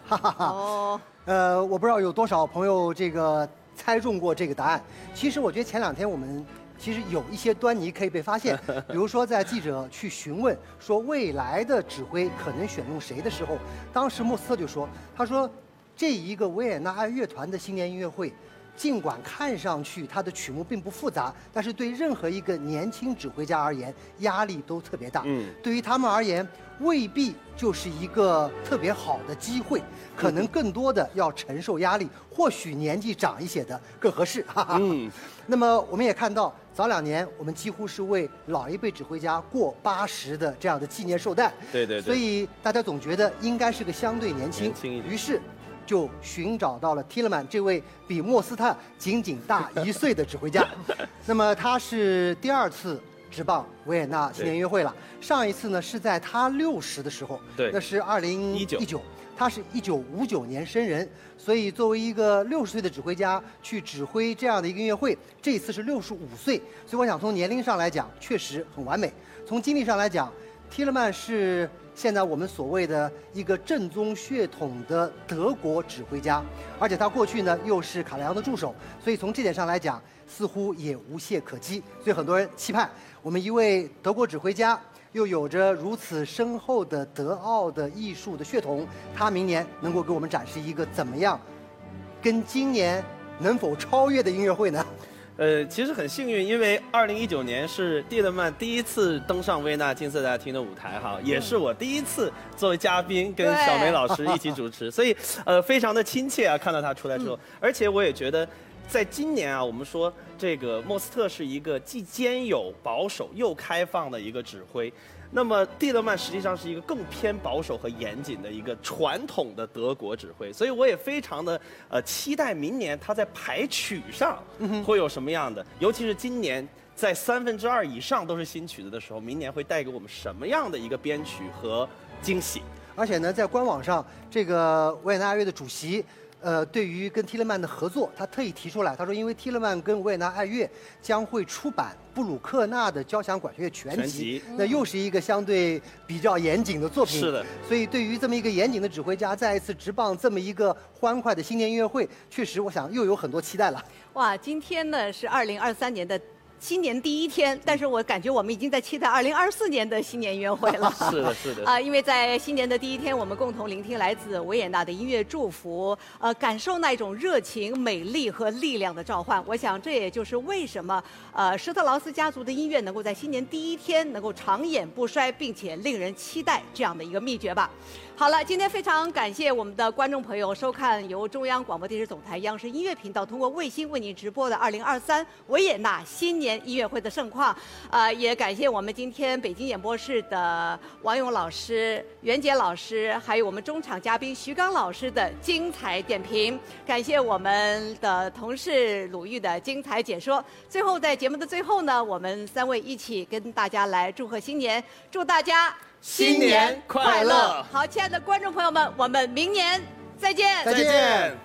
哈哈哈。哦，呃，我不知道有多少朋友这个猜中过这个答案。其实我觉得前两天我们其实有一些端倪可以被发现，比如说在记者去询问说未来的指挥可能选用谁的时候，当时莫斯特就说，他说这一个维也纳爱乐团的新年音乐会。尽管看上去它的曲目并不复杂，但是对任何一个年轻指挥家而言，压力都特别大。嗯，对于他们而言，未必就是一个特别好的机会，可能更多的要承受压力。或许年纪长一些的更合适。哈哈。嗯，那么我们也看到，早两年我们几乎是为老一辈指挥家过八十的这样的纪念寿诞。对对对。所以大家总觉得应该是个相对年轻。年轻一点。于是。就寻找到了提勒曼这位比莫斯特仅仅大一岁的指挥家，那么他是第二次直棒维也纳新年音乐会了。上一次呢是在他六十的时候，对，那是二零一九，他是一九五九年生人，所以作为一个六十岁的指挥家去指挥这样的一个音乐会，这次是六十五岁，所以我想从年龄上来讲确实很完美。从经历上来讲，提勒曼是。现在我们所谓的一个正宗血统的德国指挥家，而且他过去呢又是卡莱昂的助手，所以从这点上来讲，似乎也无懈可击。所以很多人期盼我们一位德国指挥家，又有着如此深厚的德奥的艺术的血统，他明年能够给我们展示一个怎么样，跟今年能否超越的音乐会呢？呃，其实很幸运，因为二零一九年是蒂勒曼第一次登上维也纳金色大厅的舞台哈，也是我第一次作为嘉宾跟小梅老师一起主持，所以呃非常的亲切啊，看到他出来之后，而且我也觉得，在今年啊，我们说这个莫斯特是一个既兼有保守又开放的一个指挥。那么蒂勒曼实际上是一个更偏保守和严谨的一个传统的德国指挥，所以我也非常的呃期待明年他在排曲上会有什么样的，尤其是今年在三分之二以上都是新曲子的时候，明年会带给我们什么样的一个编曲和惊喜？而且呢，在官网上，这个维也纳爱乐的主席。呃，对于跟提勒曼的合作，他特意提出来，他说，因为提勒曼跟维也纳爱乐将会出版布鲁克纳的交响管弦乐全集，那又是一个相对比较严谨的作品。是的。所以，对于这么一个严谨的指挥家，再一次执棒这么一个欢快的新年音乐会，确实，我想又有很多期待了。哇，今天呢是二零二三年的。新年第一天，但是我感觉我们已经在期待二零二四年的新年音乐会了。是的，是的。啊，因为在新年的第一天，我们共同聆听来自维也纳的音乐祝福，呃，感受那种热情、美丽和力量的召唤。我想这也就是为什么呃施特劳斯家族的音乐能够在新年第一天能够长演不衰，并且令人期待这样的一个秘诀吧。好了，今天非常感谢我们的观众朋友收看由中央广播电视总台央视音乐频道通过卫星为您直播的2023维也纳新年音乐会的盛况。呃，也感谢我们今天北京演播室的王勇老师、袁杰老师，还有我们中场嘉宾徐刚老师的精彩点评。感谢我们的同事鲁豫的精彩解说。最后，在节目的最后呢，我们三位一起跟大家来祝贺新年，祝大家。新年快乐！好，亲爱的观众朋友们，我们明年再见，再见。